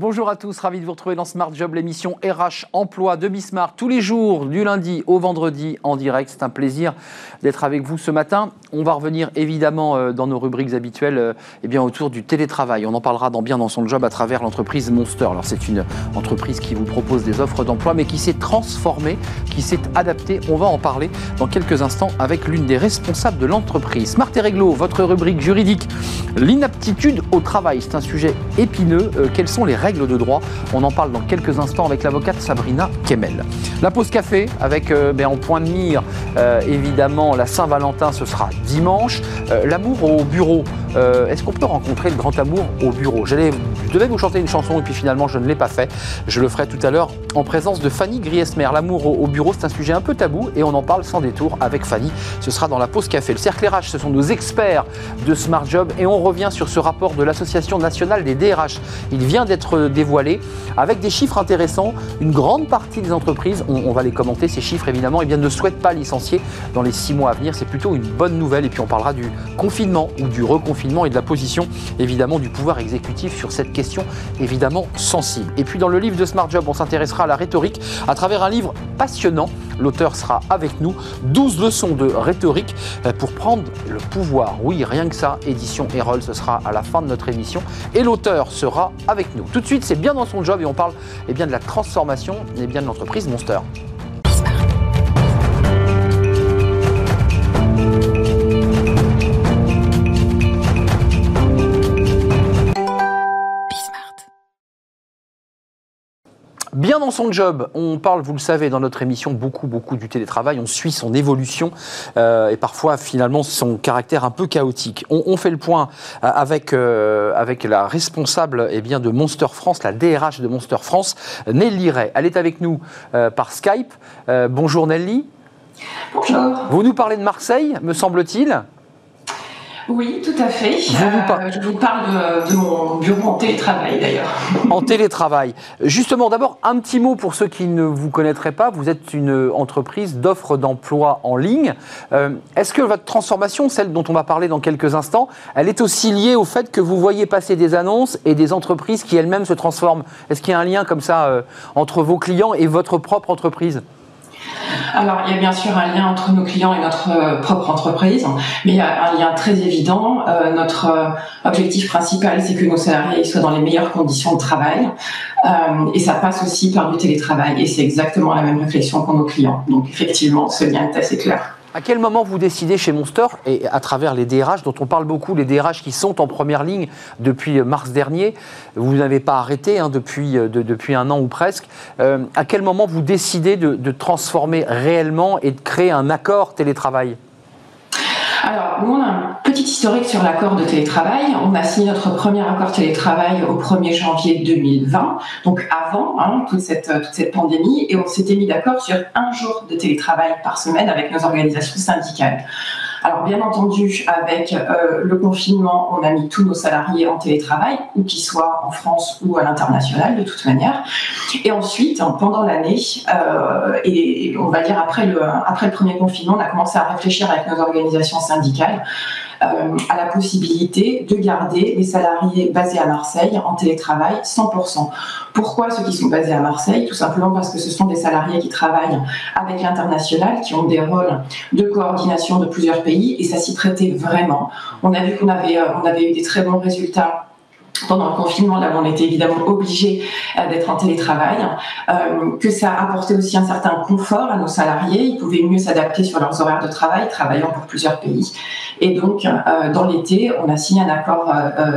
Bonjour à tous, ravi de vous retrouver dans Smart Job, l'émission RH Emploi de Bismarck, tous les jours, du lundi au vendredi en direct. C'est un plaisir d'être avec vous ce matin. On va revenir évidemment euh, dans nos rubriques habituelles euh, eh bien, autour du télétravail. On en parlera dans bien dans son job à travers l'entreprise Monster. Alors c'est une entreprise qui vous propose des offres d'emploi mais qui s'est transformée, qui s'est adaptée. On va en parler dans quelques instants avec l'une des responsables de l'entreprise. Smart et Réglo, votre rubrique juridique, l'inaptitude au travail. C'est un sujet épineux. Euh, quelles sont les règles de droit. On en parle dans quelques instants avec l'avocate Sabrina Kemel. La pause café avec euh, ben, en point de mire euh, évidemment la Saint-Valentin, ce sera dimanche. Euh, l'amour au bureau. Est-ce qu'on peut rencontrer le grand amour au bureau? Je devais vous chanter une chanson et puis finalement je ne l'ai pas fait. Je le ferai tout à l'heure en présence de Fanny Griesmer. L'amour au, bureau, c'est un sujet un peu tabou et on en parle sans détour avec Fanny. Ce sera dans la pause café. Le cercle RH, ce sont nos experts de Smart Job et on revient sur ce rapport de l'Association nationale des DRH. Il vient d'être dévoilé avec des chiffres intéressants. Une grande partie des entreprises, on, va les commenter, ces chiffres évidemment, eh bien, ne souhaitent pas licencier dans les six mois à venir. C'est plutôt une bonne nouvelle. Et puis on parlera du confinement ou du reconfinement et de la position évidemment du pouvoir exécutif sur cette question évidemment sensible. Et puis dans le livre de Smart Job, on s'intéressera à la rhétorique à travers un livre passionnant. L'auteur sera avec nous. 12 leçons de rhétorique euh, pour prendre le pouvoir. Oui, rien que ça, édition Erol, ce sera à la fin de notre émission. Et l'auteur sera avec nous. Tout de suite, c'est bien dans son job et on parle eh bien, de la transformation eh bien, de l'entreprise Monster. Bien dans son job, on parle, vous le savez, dans notre émission beaucoup, beaucoup du télétravail. On suit son évolution euh, et parfois finalement son caractère un peu chaotique. On, fait le point euh, avec, euh, avec la responsable eh bien, de Monster France, la DRH de Monster France, Nelly Ray. Elle est avec nous par Skype. bonjour Nelly. Bonjour. Vous nous parlez de Marseille, me semble-t-il oui, tout à fait. Euh, je vous parle de, mon bureau en télétravail d'ailleurs. En télétravail. Justement, d'abord, un petit mot pour ceux qui ne vous connaîtraient pas. Vous êtes une entreprise d'offres d'emploi en ligne. Euh, est-ce que votre transformation, celle dont on va parler dans quelques instants, elle est aussi liée au fait que vous voyez passer des annonces et des entreprises qui elles-mêmes se transforment? Est-ce qu'il y a un lien comme ça euh, entre vos clients et votre propre entreprise? Alors, il y a bien sûr un lien entre nos clients et notre euh, propre entreprise, mais il y a un lien très évident. Euh, notre euh, objectif principal, c'est que nos salariés soient dans les meilleures conditions de travail, et ça passe aussi par du télétravail, et c'est exactement la même réflexion pour nos clients. Donc, effectivement, ce lien est assez clair. À quel moment vous décidez chez Monster, et à travers les DRH, dont on parle beaucoup, les DRH qui sont en première ligne depuis mars dernier, vous n'avez pas arrêté hein, depuis, euh, depuis un an ou presque, euh, à quel moment vous décidez de transformer réellement et de créer un accord télétravail? Alors, nous, on a un petit historique sur l'accord de télétravail. On a signé notre premier accord télétravail au 1er janvier 2020, donc avant hein, toute, cette, toute cette pandémie, et on s'était mis d'accord sur un jour de télétravail par semaine avec nos organisations syndicales. Alors bien entendu, avec euh, le confinement, on a mis tous nos salariés en télétravail, ou qu'ils soient en France ou à l'international de toute manière. Et ensuite, pendant l'année, euh, et on va dire après le, premier confinement, on a commencé à réfléchir avec nos organisations syndicales à la possibilité de garder les salariés basés à Marseille en télétravail 100%. Pourquoi ceux qui sont basés à Marseille? Tout simplement parce que ce sont des salariés qui travaillent avec l'international, qui ont des rôles de coordination de plusieurs pays, et ça s'y prêtait vraiment. On a vu qu'on avait, euh, on avait eu des très bons résultats pendant le confinement, là où on était évidemment obligé euh, d'être en télétravail, euh, que ça apportait aussi un certain confort à nos salariés. Ils pouvaient mieux s'adapter sur leurs horaires de travail, travaillant pour plusieurs pays. Et donc, euh, dans l'été, on a signé un accord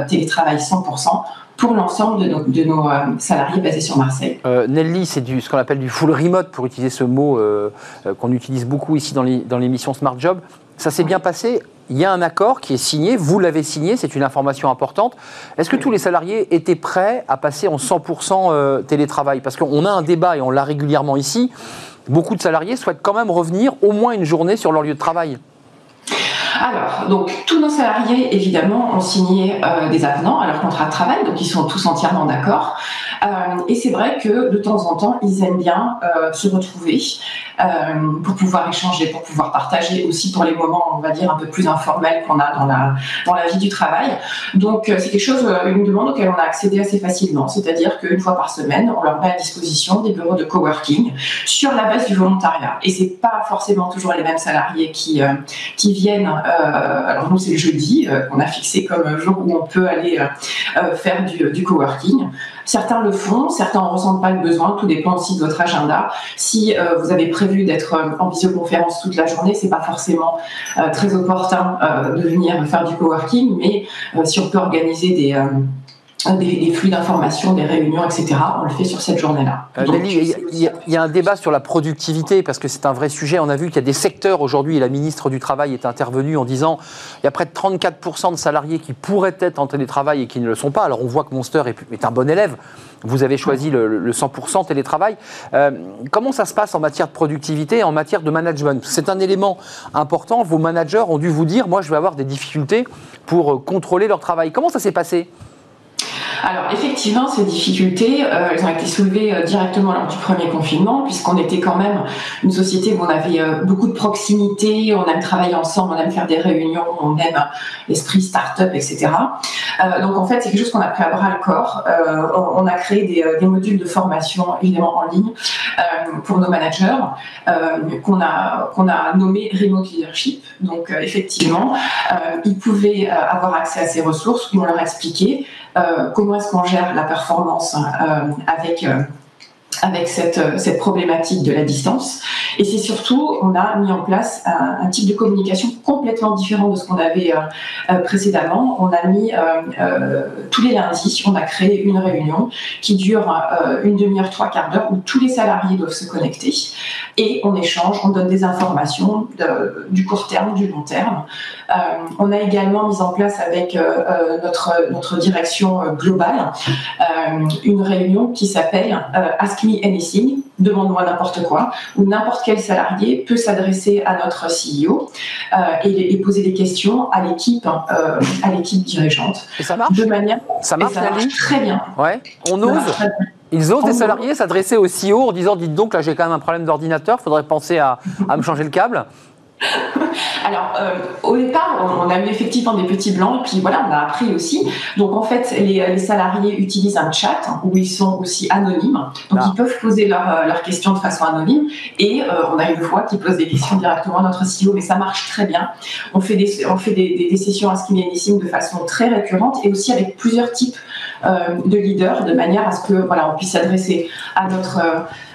télétravail 100% pour l'ensemble de nos, salariés basés sur Marseille. Nelly, c'est ce qu'on appelle du full remote, pour utiliser ce mot qu'on utilise beaucoup ici dans l'émission Smart Job. Ça s'est bien passé il y a un accord qui est signé, vous l'avez signé, c'est une information importante. Est-ce que tous les salariés étaient prêts à passer en 100% euh, télétravail? Parce qu'on a un débat et on l'a régulièrement ici. Beaucoup de salariés souhaitent quand même revenir au moins une journée sur leur lieu de travail. Alors, donc tous nos salariés, évidemment, ont signé euh, des avenants à leur contrat de travail, donc ils sont tous entièrement d'accord. Euh, et c'est vrai que de temps en temps, ils aiment bien se retrouver pour pouvoir échanger, pour pouvoir partager aussi pour les moments, on va dire, un peu plus informels qu'on a dans la, dans la vie du travail. Donc, c'est quelque chose, une demande auquel on a accédé assez facilement, c'est-à-dire qu'une fois par semaine, on leur met à disposition des bureaux de coworking sur la base du volontariat. Et c'est pas forcément toujours les mêmes salariés qui, qui viennent. alors nous, c'est le jeudi qu'on a fixé comme jour où on peut aller faire du coworking. Certains le font, certains ne ressentent pas le besoin, tout dépend aussi de votre agenda. Si euh, vous avez prévu d'être euh, en visioconférence toute la journée, c'est pas forcément euh, très opportun de venir faire du coworking, mais si on peut organiser des des, flux d'informations, des réunions, etc. On le fait sur cette journée-là. Euh, il y, a un débat sur la productivité parce que c'est un vrai sujet. On a vu qu'il y a des secteurs aujourd'hui, et la ministre du Travail est intervenue en disant il y a près de 34% de salariés qui pourraient être en télétravail et qui ne le sont pas. Alors on voit que Monster est, un bon élève. Vous avez choisi le, 100% télétravail. Euh, comment ça se passe en matière de productivité et en matière de management? C'est un élément important. Vos managers ont dû vous dire moi, je vais avoir des difficultés pour euh, contrôler leur travail. Comment ça s'est passé? Alors effectivement, ces difficultés, euh, elles ont été soulevées euh, directement lors du premier confinement, puisqu'on était quand même une société où on avait euh, beaucoup de proximité, on aime travailler ensemble, on aime faire des réunions, on aime l'esprit start-up, etc. donc en fait, c'est quelque chose qu'on a pris à bras le corps. On, a créé des, modules de formation, évidemment en ligne, pour nos managers, qu'on a, qu'on a nommé Remote Leadership. Donc effectivement, ils pouvaient avoir accès à ces ressources, on leur expliquait comment est-ce qu'on gère la performance euh, avec euh, avec cette, euh, cette problématique de la distance. Et c'est surtout, on a mis en place un, type de communication complètement différent de ce qu'on avait précédemment. On a mis tous les lundis, on a créé une réunion qui dure une demi-heure, trois quarts d'heure, où tous les salariés doivent se connecter et on échange, on donne des informations du court terme, du long terme. Euh, on a également mis en place avec euh, euh, notre, direction globale une réunion qui s'appelle Ask Anything, demande-moi n'importe quoi, où n'importe quel salarié peut s'adresser à notre CEO et, poser des questions à l'équipe, à l'équipe dirigeante. Et ça marche De manière, ça marche, très bien. Ouais. On ose. Ils osent, des salariés, s'adresser au CEO en disant Dites donc, là, j'ai quand même un problème d'ordinateur, il faudrait penser à, à me changer le câble Alors, euh, au départ, on, a eu effectivement des petits blancs, et puis voilà, on a appris aussi. Donc, en fait, les, salariés utilisent un chat où ils sont aussi anonymes. Donc, ah. ils peuvent poser euh, leurs questions de façon anonyme. Et euh, on a une voix qui pose des questions directement à notre CEO, mais ça marche très bien. On fait des, on fait des, des, sessions à de façon très récurrente et aussi avec plusieurs types de leaders, de manière à ce que voilà, on puisse s'adresser à notre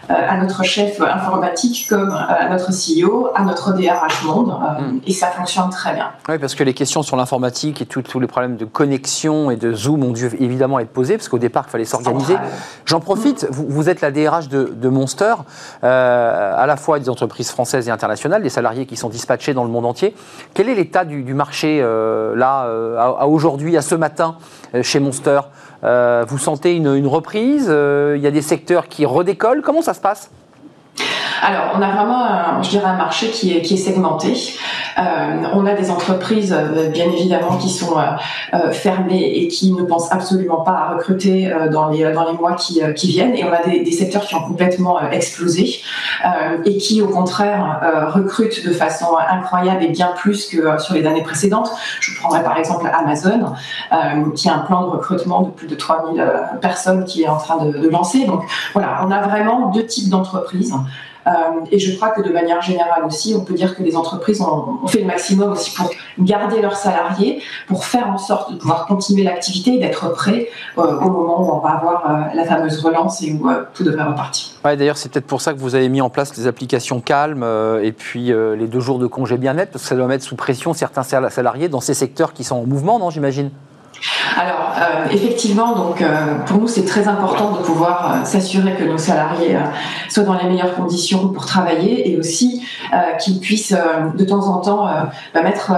à notre chef informatique comme euh, à notre CEO, à notre DRH monde, euh, hmm. et ça fonctionne très bien. Oui, parce que les questions sur l'informatique et tous les problèmes de connexion et de Zoom ont dû évidemment être posés, parce qu'au départ, il fallait s'organiser. J'en profite, vous, êtes la DRH de, Monster, à la fois des entreprises françaises et internationales, des salariés qui sont dispatchés dans le monde entier. Quel est l'état du, marché là, à aujourd'hui, à ce matin, chez Monster? Euh, vous sentez une, reprise? Euh, Il y a des secteurs qui redécollent? Comment ça se passe alors, on a vraiment, un, je dirais, un marché qui est, segmenté. Euh, on a des entreprises, euh, bien évidemment, qui sont euh, fermées et qui ne pensent absolument pas à recruter dans, les, dans les mois qui, qui viennent. Et on a des, des, secteurs qui ont complètement explosé et qui, au contraire, recrutent de façon incroyable et bien plus que sur les années précédentes. Je prendrai par exemple Amazon, qui a un plan de recrutement de plus de 3000 personnes qui est en train de, de lancer. Donc voilà, on a vraiment deux types d'entreprises. Euh, et je crois que de manière générale aussi, on peut dire que les entreprises ont, fait le maximum aussi pour garder leurs salariés, pour faire en sorte de pouvoir continuer l'activité et d'être prêts euh, au moment où on va avoir euh, la fameuse relance et où tout devrait repartir. D'ailleurs, c'est peut-être pour ça que vous avez mis en place les applications calmes et puis les deux jours de congé bien-être, parce que ça doit mettre sous pression certains salariés dans ces secteurs qui sont en mouvement, non, j'imagine? Alors, euh, effectivement, donc, euh, pour nous, c'est très important de pouvoir euh, s'assurer que nos salariés soient dans les meilleures conditions pour travailler et aussi qu'ils puissent de temps en temps bah, mettre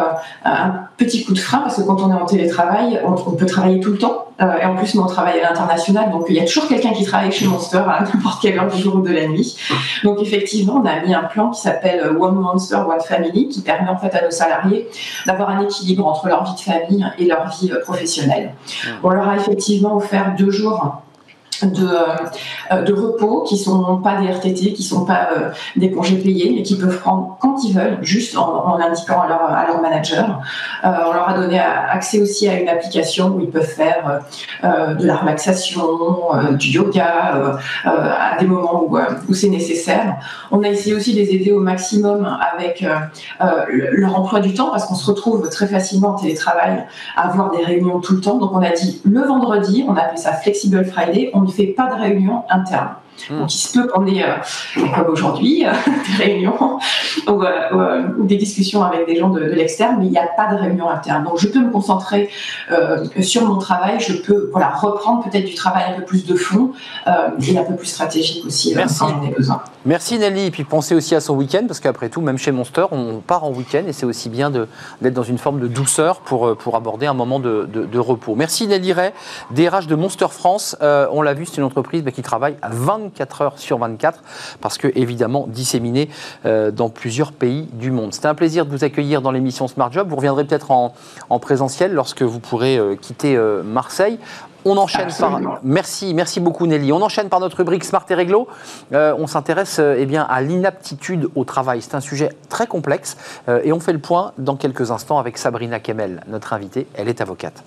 un petit coup de frein parce que quand on est en télétravail, on, peut travailler tout le temps. et en plus, nous, on travaille à l'international, donc il y a toujours quelqu'un qui travaille chez Monster à n'importe quelle heure du jour ou de la nuit. Donc, effectivement, on a mis un plan qui s'appelle One Monster, One Family, qui permet en fait à nos salariés d'avoir un équilibre entre leur vie de famille et leur vie professionnelle. On leur a effectivement offert deux jours de, euh, de repos qui sont pas des RTT, qui sont pas euh, des congés payés, mais qui peuvent prendre quand ils veulent, juste en, indiquant à leur, manager. Euh, on leur a donné accès aussi à une application où ils peuvent faire euh, de la relaxation, euh, du yoga, à des moments où, c'est nécessaire. On a essayé aussi de les aider au maximum avec leur emploi du temps, parce qu'on se retrouve très facilement en télétravail à avoir des réunions tout le temps. Donc on a dit le vendredi, on appelle ça Flexible Friday, on ne fait pas de réunion interne. Hmm. Donc il se peut qu'on ait, euh, comme aujourd'hui, euh, des réunions euh, ou, des discussions avec des gens de, l'externe, mais il n'y a pas de réunion interne. Donc je peux me concentrer sur mon travail, je peux voilà, reprendre peut-être du travail un peu plus de fond et un peu plus stratégique aussi Merci. quand j'en ai besoin. Merci Nelly, et puis pensez aussi à son week-end, parce qu'après tout, même chez Monster, on part en week-end et c'est aussi bien d'être dans une forme de douceur pour, pour aborder un moment de, de, repos. Merci Nelly Ray, DRH de Monster France. on l'a vu, c'est une entreprise bah, qui travaille à 20 24 heures sur 24, parce que évidemment disséminé euh, dans plusieurs pays du monde. C'était un plaisir de vous accueillir dans l'émission Smart Job. Vous reviendrez peut-être en, présentiel lorsque vous pourrez euh, quitter euh, Marseille. On enchaîne par. Merci, merci beaucoup Nelly. On enchaîne par notre rubrique Smart et Réglo. on s'intéresse eh bien à l'inaptitude au travail. C'est un sujet très complexe et on fait le point dans quelques instants avec Sabrina Kemel, notre invitée. Elle est avocate.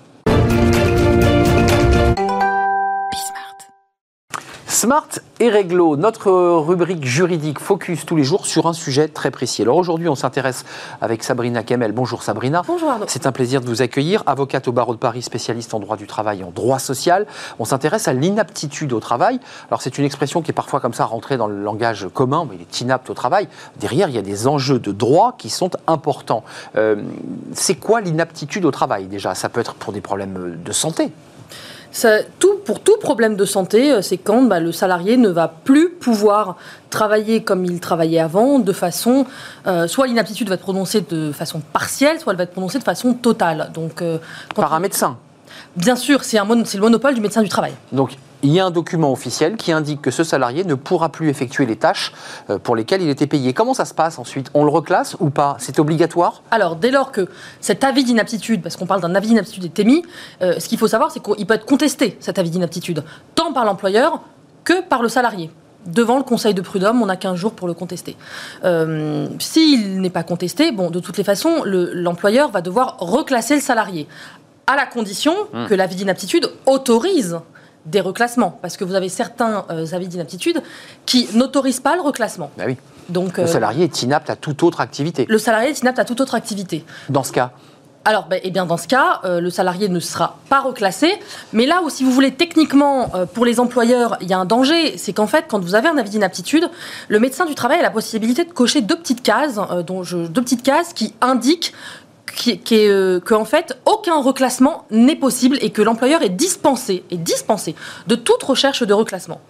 Smart et Réglo, notre rubrique juridique focus tous les jours sur un sujet très précis. Alors aujourd'hui, on s'intéresse avec Sabrina Kemel. Bonjour Sabrina. Bonjour Arnaud. C'est un plaisir de vous accueillir, avocate au barreau de Paris, spécialiste en droit du travail et en droit social. On s'intéresse à l'inaptitude au travail. Alors c'est une expression qui est parfois comme ça rentrée dans le langage commun, mais il est inapte au travail. Derrière, il y a des enjeux de droit qui sont importants. Euh, c'est quoi l'inaptitude au travail déjà? Ça peut être pour des problèmes de santé tout, pour tout problème de santé, euh, c'est quand bah, le salarié ne va plus pouvoir travailler comme il travaillait avant, de façon. Euh, soit l'inaptitude va être prononcée de façon partielle, soit elle va être prononcée de façon totale. Donc, euh, Par un médecin Bien sûr, c'est le monopole du médecin du travail. Donc il y a un document officiel qui indique que ce salarié ne pourra plus effectuer les tâches euh, pour lesquelles il était payé. Comment ça se passe ensuite? On le reclasse ou pas? C'est obligatoire? Alors, dès lors que cet avis d'inaptitude, parce qu'on parle d'un avis d'inaptitude est émis, euh, ce qu'il faut savoir, c'est qu'il peut être contesté, cet avis d'inaptitude, tant par l'employeur que par le salarié devant le Conseil de prud'homme, on a 15 jours pour le contester. Euh, s'il n'est pas contesté, bon, de toutes les façons, l'employeur va devoir reclasser le salarié, à la condition mmh. que l'avis d'inaptitude autorise des reclassements, parce que vous avez certains euh, avis d'inaptitude qui n'autorisent pas le reclassement. Bah oui. Donc, le euh, salarié est inapte à toute autre activité. Le salarié est inapte à toute autre activité. Dans ce cas alors, bah, eh bien, dans ce cas, euh, le salarié ne sera pas reclassé. Mais là où, si vous voulez, techniquement, pour les employeurs, il y a un danger, c'est qu'en fait, quand vous avez un avis d'inaptitude, le médecin du travail a la possibilité de cocher deux petites cases, dont je, deux petites cases qui indiquent euh, qu'en fait aucun reclassement n'est possible et que l'employeur est dispensé, est dispensé de toute recherche de reclassement.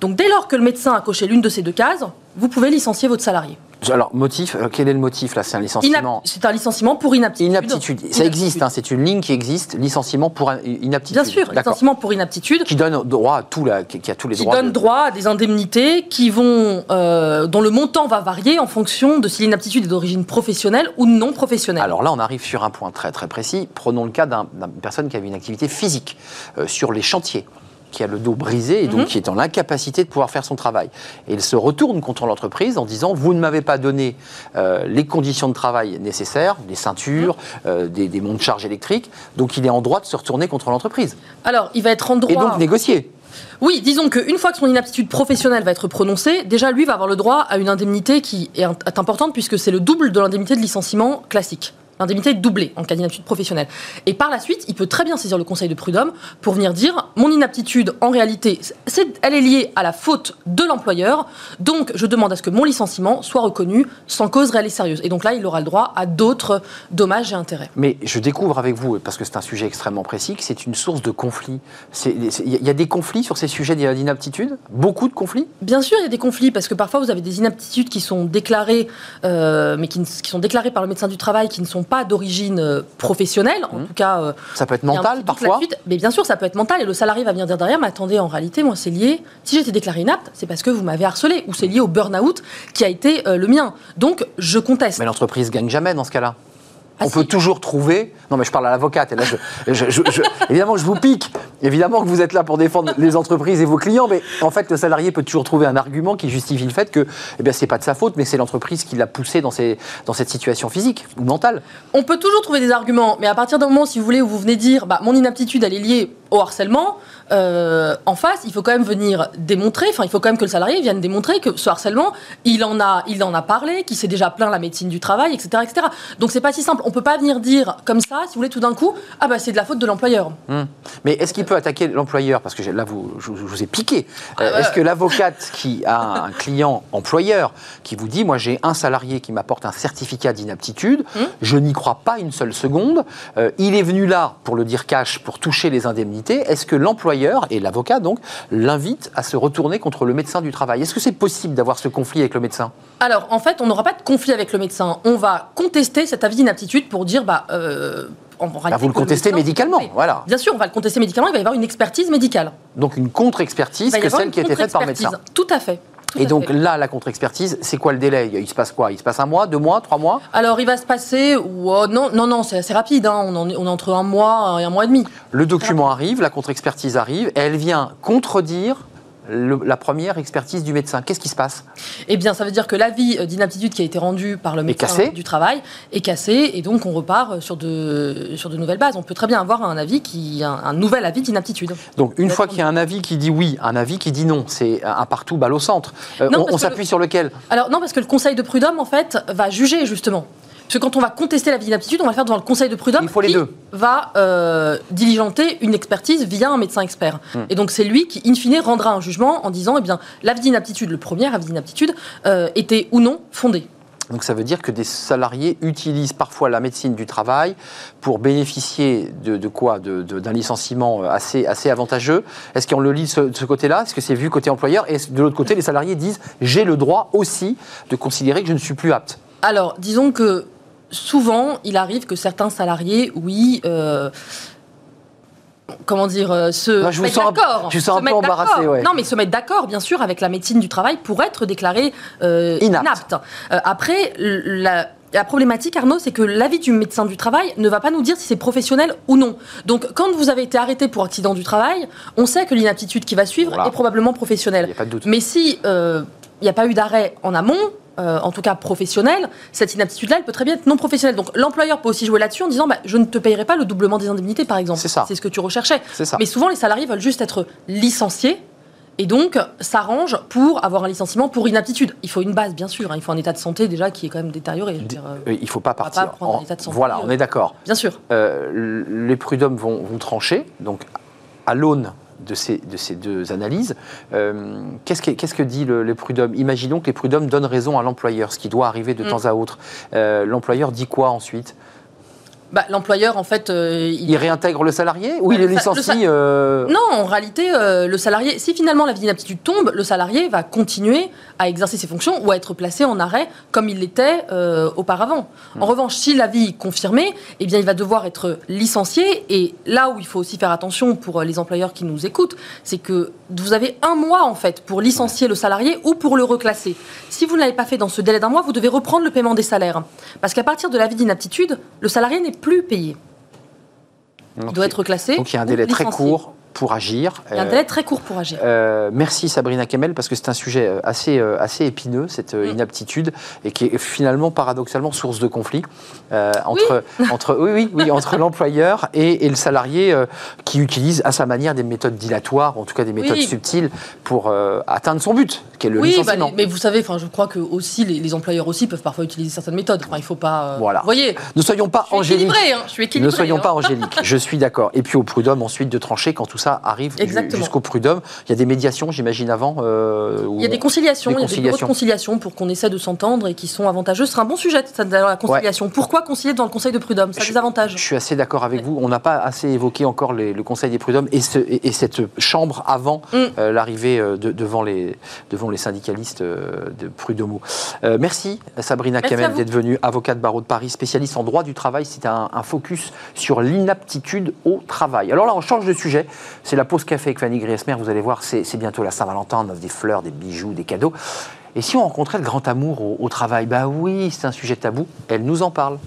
Donc dès lors que le médecin a coché l'une de ces deux cases, vous pouvez licencier votre salarié. Alors, motif, euh, quel est le motif là? C'est un licenciement C'est un licenciement pour inaptitude. Inaptitude. Ça existe, hein, c'est une ligne qui existe, licenciement pour inaptitude. Bien sûr, licenciement pour inaptitude. Qui donne droit à, tout la, qui a tous les qui droits. Qui donne droit à des indemnités qui vont, euh, dont le montant va varier en fonction de si l'inaptitude est d'origine professionnelle ou non professionnelle. Alors là, on arrive sur un point très très précis. Prenons le cas d'une personne qui avait une activité physique euh, sur les chantiers qui a le dos brisé et donc mhm. qui est en incapacité de pouvoir faire son travail. Et il se retourne contre l'entreprise en disant Vous ne m'avez pas donné euh, les conditions de travail nécessaires, des ceintures, mhm. euh, des, des monts de charge électriques, donc il est en droit de se retourner contre l'entreprise. Alors, il va être en droit. Et donc négocier. Oui, disons qu'une fois que son inaptitude professionnelle va être prononcée, déjà lui va avoir le droit à une indemnité qui est importante puisque c'est le double de l'indemnité de licenciement classique. L'indemnité est doublée en cas d'inaptitude professionnelle. Et par la suite, il peut très bien saisir le conseil de prud'homme pour venir dire mon inaptitude, en réalité, elle est liée à la faute de l'employeur, donc je demande à ce que mon licenciement soit reconnu sans cause réelle et sérieuse. Et donc là, il aura le droit à d'autres dommages et intérêts. Mais je découvre avec vous, parce que c'est un sujet extrêmement précis, que c'est une source de conflits. Il y a des conflits sur ces sujets d'inaptitude? Beaucoup de conflits? Bien sûr, il y a des conflits, parce que parfois vous avez des inaptitudes qui sont déclarées, euh, mais qui, qui sont déclarées par le médecin du travail, qui ne sont pas d'origine euh, professionnelle, en mmh. tout cas. Euh, ça peut être mental parfois. Mais bien sûr, ça peut être mental et le salarié va venir dire derrière, mais attendez, en réalité, moi, c'est lié. Si j'ai été déclaré inapte, c'est parce que vous m'avez harcelé ou c'est lié au burn-out qui a été euh, le mien. Donc, je conteste. Mais l'entreprise gagne jamais dans ce cas-là. On peut toujours trouver. Non, mais je parle à l'avocate. Évidemment, je vous pique. Évidemment que vous êtes là pour défendre les entreprises et vos clients. Mais en fait, le salarié peut toujours trouver un argument qui justifie le fait que, eh bien, c'est pas de sa faute, mais c'est l'entreprise qui l'a poussé dans, dans cette situation physique ou mentale. On peut toujours trouver des arguments, mais à partir du moment, si vous voulez, où vous venez dire, bah, mon inaptitude, elle est liée au harcèlement, euh, en face, il faut quand même venir démontrer, enfin, il faut quand même que le salarié vienne démontrer que ce harcèlement, il en a, il en a parlé, qu'il s'est déjà plaint la médecine du travail, etc., etc. Donc c'est pas si simple. On peut pas venir dire comme ça, si vous voulez, tout d'un coup, ah bah c'est de la faute de l'employeur. Hum. Mais est-ce qu'il peut attaquer l'employeur? Parce que là, vous, je, vous ai piqué. Euh, est-ce que l'avocate qui a un client employeur qui vous dit, moi j'ai un salarié qui m'apporte un certificat d'inaptitude, hum. je n'y crois pas une seule seconde, euh, il est venu là, pour le dire cash, pour toucher les indemnités, est-ce que l'employeur et l'avocat donc l'invite à se retourner contre le médecin du travail? Est-ce que c'est possible d'avoir ce conflit avec le médecin? Alors en fait, on n'aura pas de conflit avec le médecin. On va contester cet avis d'inaptitude pour dire bah. Euh, bah vous le contestez médicalement, voilà. Bien sûr, on va le contester médicalement, il va y avoir une expertise médicale. Donc une contre-expertise que celle qui a été faite par médecin. Tout à fait et donc là, la contre-expertise, c'est quoi le délai? Il se passe quoi? Il se passe un mois, deux mois, trois mois? Alors il va se passer, oh, non, non, non, c'est assez rapide. Hein. On, est, on, entre un mois et un mois et demi. Le document arrive, la contre-expertise arrive, et elle vient contredire la première expertise du médecin. Qu'est-ce qui se passe? Eh bien, ça veut dire que l'avis d'inaptitude qui a été rendu par le médecin du travail est cassé, et donc on repart sur de, sur de nouvelles bases. On peut très bien avoir un avis qui, un, nouvel avis d'inaptitude. Donc, une fois qu'il y a un avis qui dit oui, un avis qui dit non, c'est un partout balle au centre. Euh, on, on s'appuie sur lequel? Alors non, parce que le Conseil de prud'homme en fait va juger justement. Parce que quand on va contester la vie d'inaptitude, on va le faire devant le conseil de prud'homme qui va euh, diligenter une expertise via un médecin expert. Hmm. Et donc c'est lui qui, in fine, rendra un jugement en disant, eh bien, l'avis d'inaptitude, le premier avis d'inaptitude, euh, était ou non fondé. Donc ça veut dire que des salariés utilisent parfois la médecine du travail pour bénéficier de, quoi? D'un licenciement assez, assez avantageux. Est-ce qu'on le lit de ce, côté-là? Est-ce que c'est vu côté employeur? Et de l'autre côté, les salariés disent j'ai le droit aussi de considérer que je ne suis plus apte Alors, disons que souvent, il arrive que certains salariés, oui, euh, comment dire, euh, se mettent d'accord. Je sens un peu embarrassé, Non, mais se mettre d'accord, bien sûr, avec la médecine du travail pour être déclaré euh, inapte. après, la, la problématique, Arnaud, c'est que l'avis du médecin du travail ne va pas nous dire si c'est professionnel ou non. Donc, quand vous avez été arrêté pour accident du travail, on sait que l'inaptitude qui va suivre est probablement professionnelle. Il a pas de doute. Mais si il n'y a pas eu d'arrêt en amont, euh, en tout cas professionnelle, cette inaptitude-là, elle peut très bien être non professionnelle. Donc l'employeur peut aussi jouer là-dessus en disant bah, je ne te payerai pas le doublement des indemnités, par exemple. C'est ça. C'est ce que tu recherchais. C'est ça. Mais souvent, les salariés veulent juste être licenciés. Et donc, s'arrange pour avoir un licenciement pour inaptitude. Il faut une base, bien sûr. Hein. Il faut un état de santé déjà qui est quand même détérioré. Euh, il ne faut pas partir. en... état de santé, voilà, on est d'accord. Bien sûr. Euh, les prud'hommes vont, vont trancher. Donc, à l'aune de ces, de ces deux analyses. Euh, qu'est-ce, que, qu'est-ce que dit le, le, prud'homme? Imaginons que les prud'hommes donnent raison à l'employeur, ce qui doit arriver de mm. temps à autre. Euh, l'employeur dit quoi ensuite? Bah, L'employeur, en fait. Euh, il... réintègre le salarié ou il le licencie euh Non, en réalité, euh, le salarié, si finalement la vie d'inaptitude tombe, le salarié va continuer à exercer ses fonctions ou à être placé en arrêt comme il l'était auparavant. En hmm. revanche, si la vie est confirmée, eh bien, il va devoir être licencié. Et là où il faut aussi faire attention pour les employeurs qui nous écoutent, c'est que vous avez un mois, en fait, pour licencier le salarié ou pour le reclasser. Si vous ne l'avez pas fait dans ce délai d'un mois, vous devez reprendre le paiement des salaires. Parce qu'à partir de la vie d'inaptitude, le salarié n'est plus payé. Il doit être classé. Donc il y a un délai très court pour agir. Il y a un délai très court pour agir. Euh, merci Sabrina Kemel, parce que c'est un sujet euh, assez, euh, assez épineux, cette mm. inaptitude, et qui est finalement paradoxalement source de conflit entre, oui. entre, oui, oui, oui, entre l'employeur et, le salarié qui utilise à sa manière des méthodes dilatoires, en tout cas des méthodes subtiles, pour atteindre son but, qui est le bah, mais vous savez, je crois que aussi, les, employeurs aussi peuvent parfois utiliser certaines méthdes. Enfin, il faut pas. voilà. voyez Ne soyons pas angéliques. Hein, je suis équilibré. Ne soyons hein. pas angéliques. je suis d'accord. Et puis au prud'homme ensuite de trancher quand tout ça arrive jusqu'au prud'homme. Il y a des médiations, j'imagine, avant euh, Il y a des conciliations, il y a des bureaux de conciliation pour qu'on essaie de s'entendre et qui sont avantageux. Ce sera un bon sujet, la conciliation. Pourquoi concilier dans le conseil de prud'homme? Ça a des avantages. Je suis assez d'accord avec vous. On n'a pas assez évoqué encore le conseil des prud'hommes et, et, cette chambre avant mm. euh, l'arrivée euh, devant, les, devant les syndicalistes de prud'homo. merci Sabrina Kamel d'être venue, avocate barreau de Paris, spécialiste en droit du travail. C'était un, un focus sur l'inaptitude au travail. Alors là, on change de sujet. C'est la pause café avec Fanny Griesmer. Vous allez voir, c'est bientôt la Saint-Valentin. On des fleurs, des bijoux, des cadeaux. Et si on rencontrait le grand amour au, au travail? Bah oui, c'est un sujet tabou. Elle nous en parle.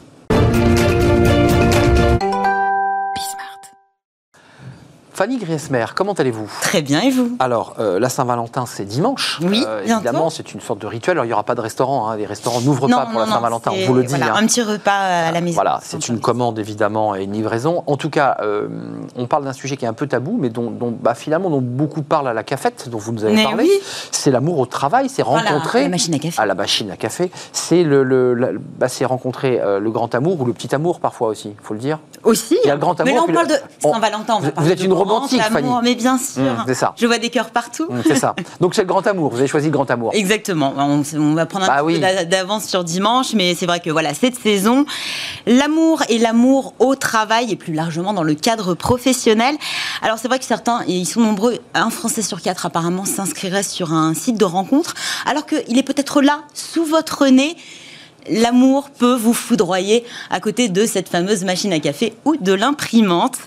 Fanny Griesmer, comment allez-vous? Très bien, et vous? Alors, euh, la Saint-Valentin, c'est dimanche. Oui, Euh, évidemment, c'est une sorte de rituel. Alors, il n'y aura pas de restaurant. hein. Les restaurants n'ouvrent pas pour non, la Saint-Valentin, on vous le dit. voilà, hein. Un petit repas à la maison. Voilà, c'est une commande évidemment et une livraison. En tout cas, euh, on parle d'un sujet qui est un peu tabou, mais dont, dont, bah, finalement dont beaucoup parlent à la cafette, dont vous nous avez Mais parlé. oui. C'est l'amour au travail, c'est rencontrer à la machine à café. à la machine à café. C'est le, le- bah, rencontrer euh, le grand amour ou le petit amour parfois aussi, il faut le dire. Aussi. Il y a le grand Mais amour, là, on parle le- de Saint-Valentin. vous- êtes une grand romantique, amour, Fanny. Mais bien sûr. Mmh, c'est ça. Je vois des cœurs partout. Hum, c'est ça. Donc c'est le grand amour. Vous avez choisi le grand amour. Exactement. On, on va prendre un Bah oui. peu d'a- d'avance sur dimanche, mais c'est vrai que voilà, cette saison, l'amour et l'amour au travail et plus largement dans le cadre professionnel. Alors c'est vrai que certains, et ils sont nombreux, un Français sur quatre apparemment s'inscrirait sur un site de rencontre, alors qu'il est peut-être là, sous votre nez. L'amour peut vous foudroyer à côté de cette fameuse machine à café ou de l'imprimante.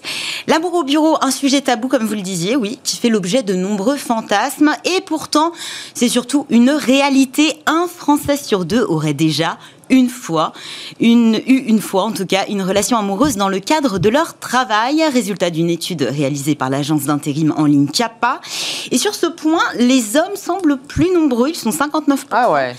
L'amour au bureau, un sujet tabou, comme vous le disiez, oui, qui fait l'objet de nombreux fantasmes. Et pourtant, c'est surtout une réalité. Un Français sur deux aurait déjà une fois, une, une fois en tout cas, une relation amoureuse dans le cadre de leur travail. Résultat d'une étude réalisée par l'agence d'intérim en ligne CAPA. Et sur ce point, les hommes semblent plus nombreux, ils sont 59%. Ah ouais.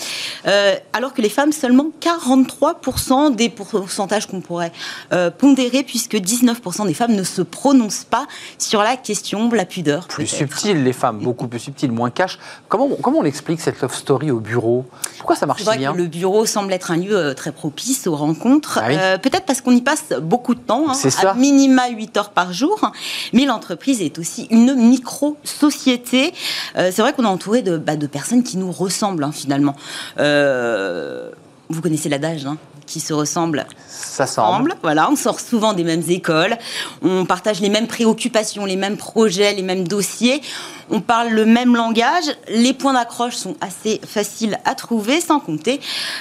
Euh, alors que les femmes, seulement 43% des pourcentages qu'on pourrait euh, pondérer, puisque 19% des femmes ne se prononcent pas sur la question, la pudeur. Plus subtil, les femmes, beaucoup plus subtil, moins cash. Comment, comment on explique cette love story au bureau? Pourquoi ça marche si bien? que le bureau semble être un lieu euh, très propice aux rencontres. Ah oui. Euh, Peut-être parce qu'on y passe beaucoup de temps, hein, à minima 8 heures par jour. Mais l'entreprise est aussi une micro-société. Euh, c'est vrai qu'on est entouré de, bah, de personnes qui nous ressemblent hein, finalement. Euh, vous connaissez l'adage hein, qui se ressemble Ça semble. Voilà, on sort souvent des mêmes écoles, on partage les mêmes préoccupations, les mêmes projets, les mêmes dossiers, on parle le même langage, les points d'accroche sont assez faciles à trouver, sans compter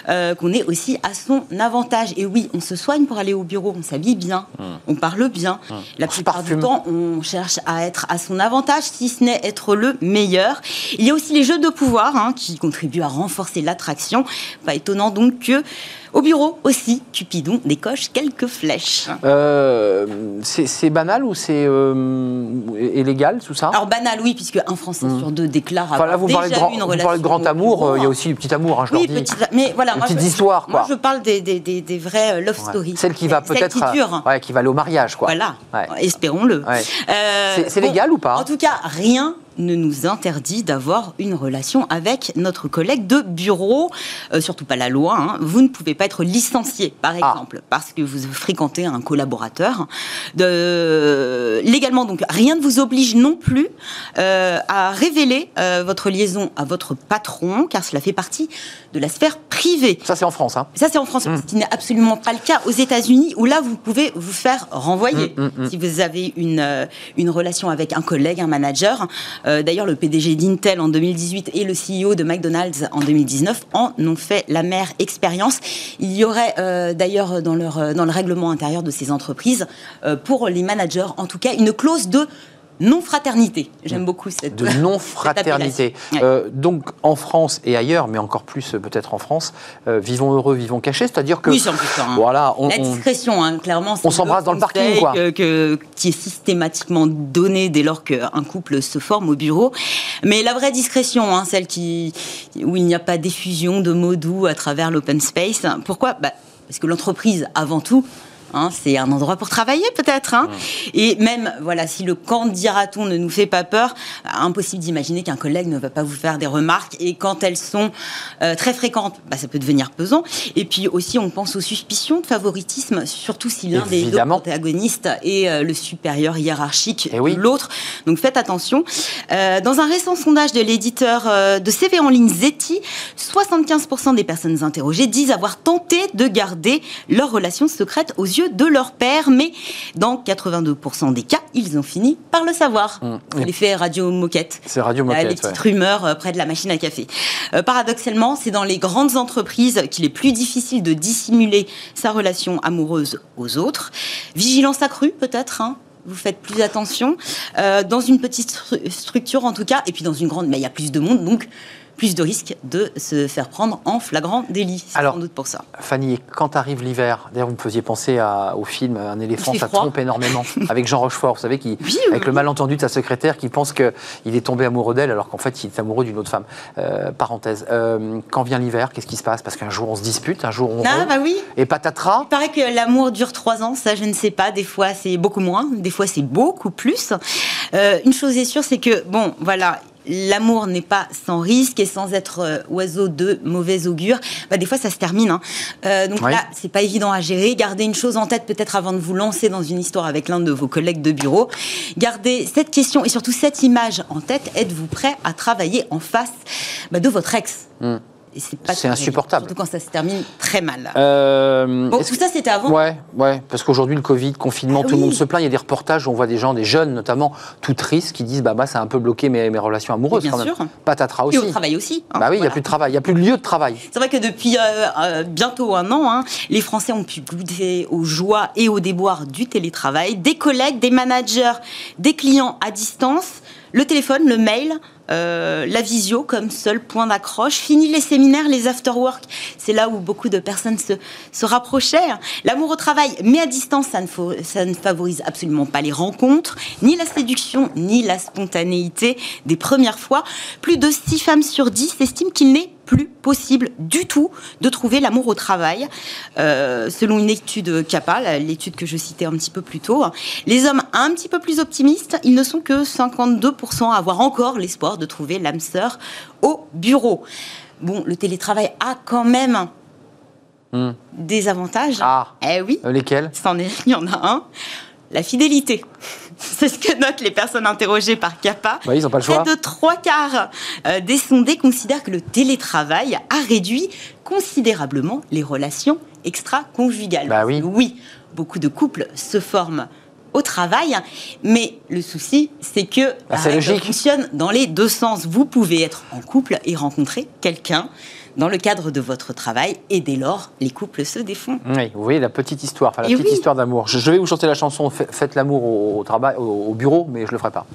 euh, qu'on est aussi à son avantage. Et oui, on se soigne pour aller au bureau, on s'habille bien, on parle bien. La On se plupart du temps, on cherche à être à son avantage, si ce n'est être le meilleur. Il y a aussi les jeux de pouvoir hein, qui contribuent à renforcer l'attraction. Pas étonnant donc que au bureau aussi, Cupidon décoche quelques flèches. Euh, c'est banal ou c'est euh, illégal tout ça? Alors banal, oui, puisque un Français sur deux déclare Enfin, là, avoir vous déjà grand, une vous relation parlez de grand amour, euh, il y a aussi le petit amour, hein, je Oui, leur dis. petit, mais voilà, moi, petite je, histoire, moi quoi. je parle des, des, des, des vraies love Ouais. stories. Celle qui va peut-être. Ouais, qui va aller au mariage, quoi. Voilà, Ouais. espérons-le. C'est- c'est légal ou pas? En tout cas, rien ne nous interdit d'avoir une relation avec notre collègue de bureau, surtout pas la loi. hein. Vous ne pouvez pas être licencié, par Ah. exemple, parce que vous fréquentez un collaborateur. De... Légalement, donc, rien ne vous oblige non plus euh, à révéler euh, votre liaison à votre patron, car cela fait partie de la sphère privée. Ça, c'est en France. Hein. Ça, c'est en France, Mm. ce qui n'est absolument pas le cas aux États-Unis, où là, vous pouvez vous faire renvoyer Mm, mm, mm. si vous avez une, euh, une relation avec un collègue, un manager. Euh, D'ailleurs, le PDG d'Intel en 2018 et le CEO de McDonald's en 2019 en ont fait la mère expérience. Il y aurait euh, d'ailleurs dans, euh, dans le règlement intérieur de ces entreprises, euh, pour les managers, en tout cas, une clause de non-fraternité. J'aime beaucoup cette De non-fraternité. Euh, donc, en France et ailleurs, mais encore plus euh, peut-être en France, euh, vivons heureux, vivons cachés. C'est-à-dire que. Oui, hein. Voilà, on, La on- discrétion, hein, clairement. on s'embrasse dans le parking, quoi. Que, que- qui est systématiquement donné dès lors qu'un couple se forme au bureau. Mais la vraie discrétion, hein, celle qui, où il n'y a pas d'effusion de mots doux à travers l'open space. Pourquoi? Bah, Parce que l'entreprise, avant tout, hein, c'est un endroit pour travailler peut-être. hein. Et même, voilà, si le quand dira-t-on ne nous fait pas peur, impossible d'imaginer qu'un collègue ne va pas vous faire des remarques. Et quand elles sont euh, très fréquentes, bah, ça peut devenir pesant. Et puis aussi, on pense aux suspicions de favoritisme, surtout si l'un des deux protagonistes est euh, le supérieur hiérarchique Eh oui. de l'autre. Donc faites attention. Euh, dans un récent sondage de l'éditeur de CV en ligne Zeti, 75% des personnes interrogées disent avoir tenté de garder leur relation secrète aux yeux de leur père, mais dans 82% des cas, ils ont fini par le savoir. Mmh. C'est l'effet radio moquette. C'est Radio Là, les Moquette. petites ouais. rumeurs euh, près de la machine à café. Euh, paradoxalement, c'est dans les grandes entreprises qu'il est plus difficile de dissimuler sa relation amoureuse aux autres. Vigilance accrue, peut-être. hein. vous faites plus attention. Euh, dans une petite stru- structure, en tout cas, et puis dans une grande, mais il y a plus de monde, donc plus de risques de se faire prendre en flagrant délit. C'est sans doute pour ça. Fanny, quand arrive l'hiver, d'ailleurs vous me faisiez penser au film Un éléphant, ça trompe énormément, avec Jean Rochefort, vous savez, qui, avec le malentendu de sa secrétaire qui pense qu'il est tombé amoureux d'elle alors qu'en fait il est amoureux d'une autre femme. Euh, parenthèse. Euh, quand vient l'hiver, qu'est-ce qui se passe? Parce qu'un jour on se dispute, un jour on. Ah, bah oui. Et patatras? Il paraît que l'amour dure trois ans, ça je ne sais pas. Des fois c'est beaucoup moins, des fois c'est beaucoup plus. Euh, une chose est sûre, c'est que, bon, voilà, l'amour n'est pas sans risque et sans être euh, oiseau de mauvais augure, bah, des fois ça se termine. Hein. Euh, donc là, c'est pas évident à gérer. Gardez une chose en tête peut-être avant de vous lancer dans une histoire avec l'un de vos collègues de bureau. Gardez cette question et surtout cette image en tête. Êtes-vous prêt à travailler en face bah, de votre ex? Hmm. C'est insupportable. Surtout quand ça se termine très mal. Euh, bon, tout ça, c'était avant. Ouais, ouais, parce qu'aujourd'hui, le Covid, confinement, ah tout le monde se plaint. Il y a des reportages où on voit des gens, des jeunes notamment, tout tristes, qui disent Bah, bah ça a un peu bloqué mes, mes relations amoureuses. bien sûr. Patatras aussi. Et au travail aussi. Hein, bah oui, il n'y a plus de travail, il n'y a plus de lieu de travail. C'est vrai que depuis euh, euh, bientôt un an, hein, les Français ont pu goûter aux joies et aux déboires du télétravail. Des collègues, des managers, des clients à distance, le téléphone, le mail. Euh, la visio comme seul point d'accroche. Fini les séminaires, les after-work. C'est là où beaucoup de personnes se, se rapprochaient. L'amour au travail, mais à distance, ça ne, ça ne favorise absolument pas les rencontres, ni la séduction, ni la spontanéité des premières fois. Plus de 6 femmes sur 10 estiment qu'il n'est plus possible du tout de trouver l'amour au travail. Euh, selon une étude CAPA, l'étude que je citais un petit peu plus tôt, les hommes un petit peu plus optimistes, ils ne sont que 52% à avoir encore l'espoir de trouver l'âme sœur au bureau. Bon, le télétravail a quand même hmm. des avantages. Ah. Eh oui. Euh, lesquels? Il y en a un. La fidélité. C'est ce que notent les personnes interrogées par CAPA. ils n'ont pas le choix. Près de trois quarts euh, des sondés considèrent que le télétravail a réduit considérablement les relations extra-conjugales. Bah oui. oui, beaucoup de couples se forment au travail, mais le souci, c'est que bah, ça fonctionne dans les deux sens. Vous pouvez être en couple et rencontrer quelqu'un dans le cadre de votre travail et dès lors, les couples se défont. Oui, vous voyez la petite histoire, enfin, la petite histoire d'amour. Je, vais vous chanter la chanson Faites l'amour au, travail, au, bureau, mais je le ferai pas.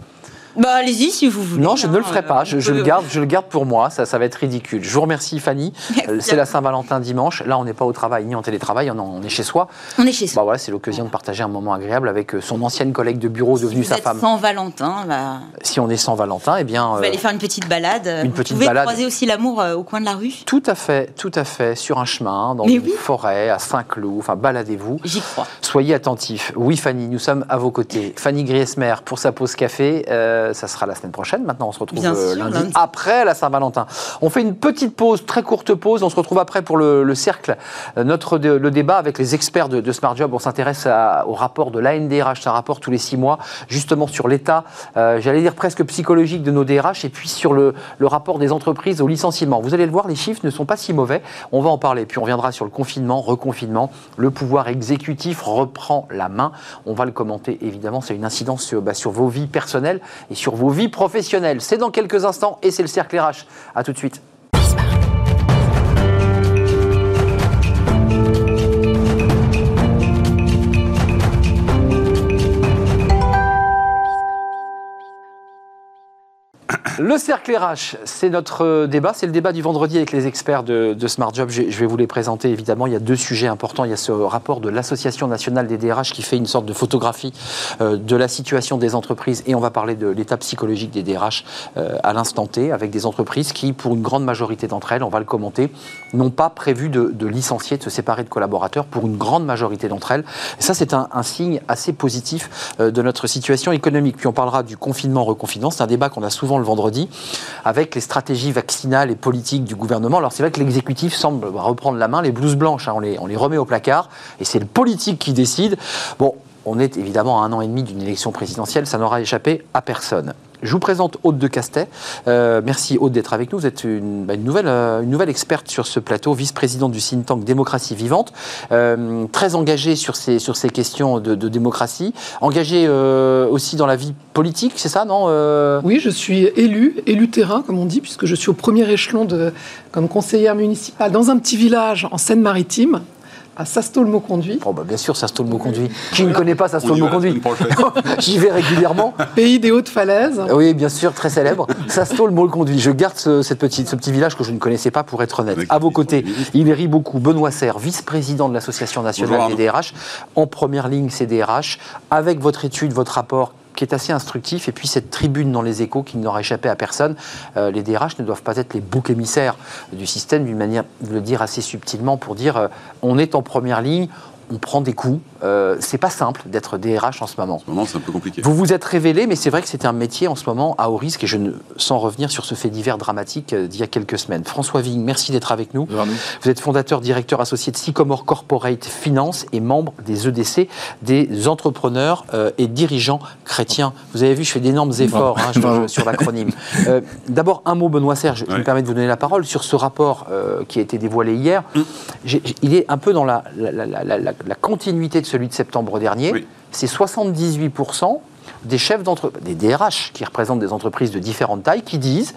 Bah allez-y si vous voulez. Non, je ne le ferai pas. Je, le garde, je le garde pour moi. Ça, ça va être ridicule. Je vous remercie, Fanny. Euh, c'est la Saint-Valentin dimanche. Là, on n'est pas au travail ni en télétravail. On, est chez soi. On est chez soi. Bah voilà, c'est l'occasion de partager un moment agréable avec euh, son ancienne collègue de bureau si devenue sa femme. Sans Valentin, bah... Si on est sans Valentin, eh bien. Vous allez faire une petite balade. Une vous petite pouvez croiser aussi l'amour euh, au coin de la rue. Tout à fait, tout à fait. Sur un chemin, dans une forêt, à Saint-Cloud. Enfin, baladez-vous. J'y crois. Soyez attentifs. Oui, Fanny, nous sommes à vos côtés. Fanny Griesmer pour sa pause café. Ça sera la semaine prochaine. Maintenant, on se retrouve euh, lundi, après la Saint-Valentin. On fait une petite pause, très courte pause. On se retrouve après pour le, cercle, euh, notre le débat avec les experts de, Smart Job. On s'intéresse au rapport de l'ANDRH, c'est un rapport tous les six mois, justement sur l'état, euh, j'allais dire presque psychologique de nos DRH, et puis sur le, le rapport des entreprises au licenciement. Vous allez le voir, les chiffres ne sont pas si mauvais. On va en parler. Puis on reviendra sur le confinement, reconfinement. Le pouvoir exécutif reprend la main. On va le commenter évidemment. C'est une incidence sur, bah, sur vos vies personnelles et sur vos vies professionnelles c'est dans quelques instants et c'est le cercle RH. A tout de suite. Le cercle RH, c'est notre débat, c'est le débat du vendredi avec les experts de, Smart Job. Je, vais vous les présenter évidemment. Il y a deux sujets importants. Il y a ce rapport de l'Association nationale des DRH qui fait une sorte de photographie euh, de la situation des entreprises et on va parler de l'état psychologique des DRH euh, à l'instant T avec des entreprises qui, pour une grande majorité d'entre elles, on va le commenter, n'ont pas prévu de, licencier, de se séparer de collaborateurs pour une grande majorité d'entre elles. Ça, c'est un, signe assez positif euh, de notre situation économique. Puis on parlera du confinement, reconfinement. C'est un débat qu'on a souvent le vendredi avec les stratégies vaccinales et politiques du gouvernement. Alors c'est vrai que l'exécutif semble reprendre la main, les blouses blanches, hein, on, les, on les remet au placard, et c'est le politique qui décide. Bon, on est évidemment à un an et demi d'une élection présidentielle, ça n'aura échappé à personne. Je vous présente Aude de Castet. Euh, merci Aude d'être avec nous. Vous êtes une, bah, nouvelle, euh, une nouvelle experte sur ce plateau, vice-présidente du think tank Démocratie Vivante, euh, très engagée sur ces, questions de, démocratie, engagée aussi dans la vie politique, c'est ça, non Oui, je suis élue, élue terrain, comme on dit, puisque je suis au premier échelon comme conseillère municipale dans un petit village en Seine-Maritime à Sasto le mot conduit. Oh bah bien sûr, Sasto le mot conduit. Qui ne connaît pas Sasto On le y mot va la conduit semaine prochaine. J'y vais régulièrement. Pays des hautes falaises. Oui, bien sûr, très célèbre. Sasto le mot conduit. Je garde ce, cette petite, ce petit village que je ne connaissais pas pour être honnête. Avec À vos côtés, il rit beaucoup. Benoît Serre, vice-président de l'Association nationale Bonjour, des DRH, en première ligne CDRH, avec votre étude, votre rapport qui est assez instructif, et puis cette tribune dans les échos qui n'aura échappé à personne. Euh, les DRH ne doivent pas être les boucs émissaires du système, d'une manière de le dire assez subtilement, pour dire euh, on est en première ligne, on prend des coups. Euh, c'est pas simple d'être DRH en ce moment. En ce moment, c'est un peu compliqué. Vous vous êtes révélé, mais c'est vrai que c'était un métier en ce moment à haut risque, et je ne, sans revenir sur ce fait divers dramatique euh, d'il y a quelques semaines. François Vigne, merci d'être avec nous. Vous êtes fondateur, directeur associé de Sycomore Corporate Finance et membre des EDC, des entrepreneurs euh, et dirigeants chrétiens. Vous avez vu, je fais d'énormes efforts hein, je- sur l'acronyme. Euh, D'abord, un mot, Benoît Serge, je Ouais. me permets de vous donner la parole sur ce rapport qui a été dévoilé hier. J'ai- il est un peu dans la, la- la- la- la- continuité de celui de septembre dernier. Oui. C'est 78% des chefs d'entreprise, des DRH qui représentent des entreprises de différentes tailles, qui disent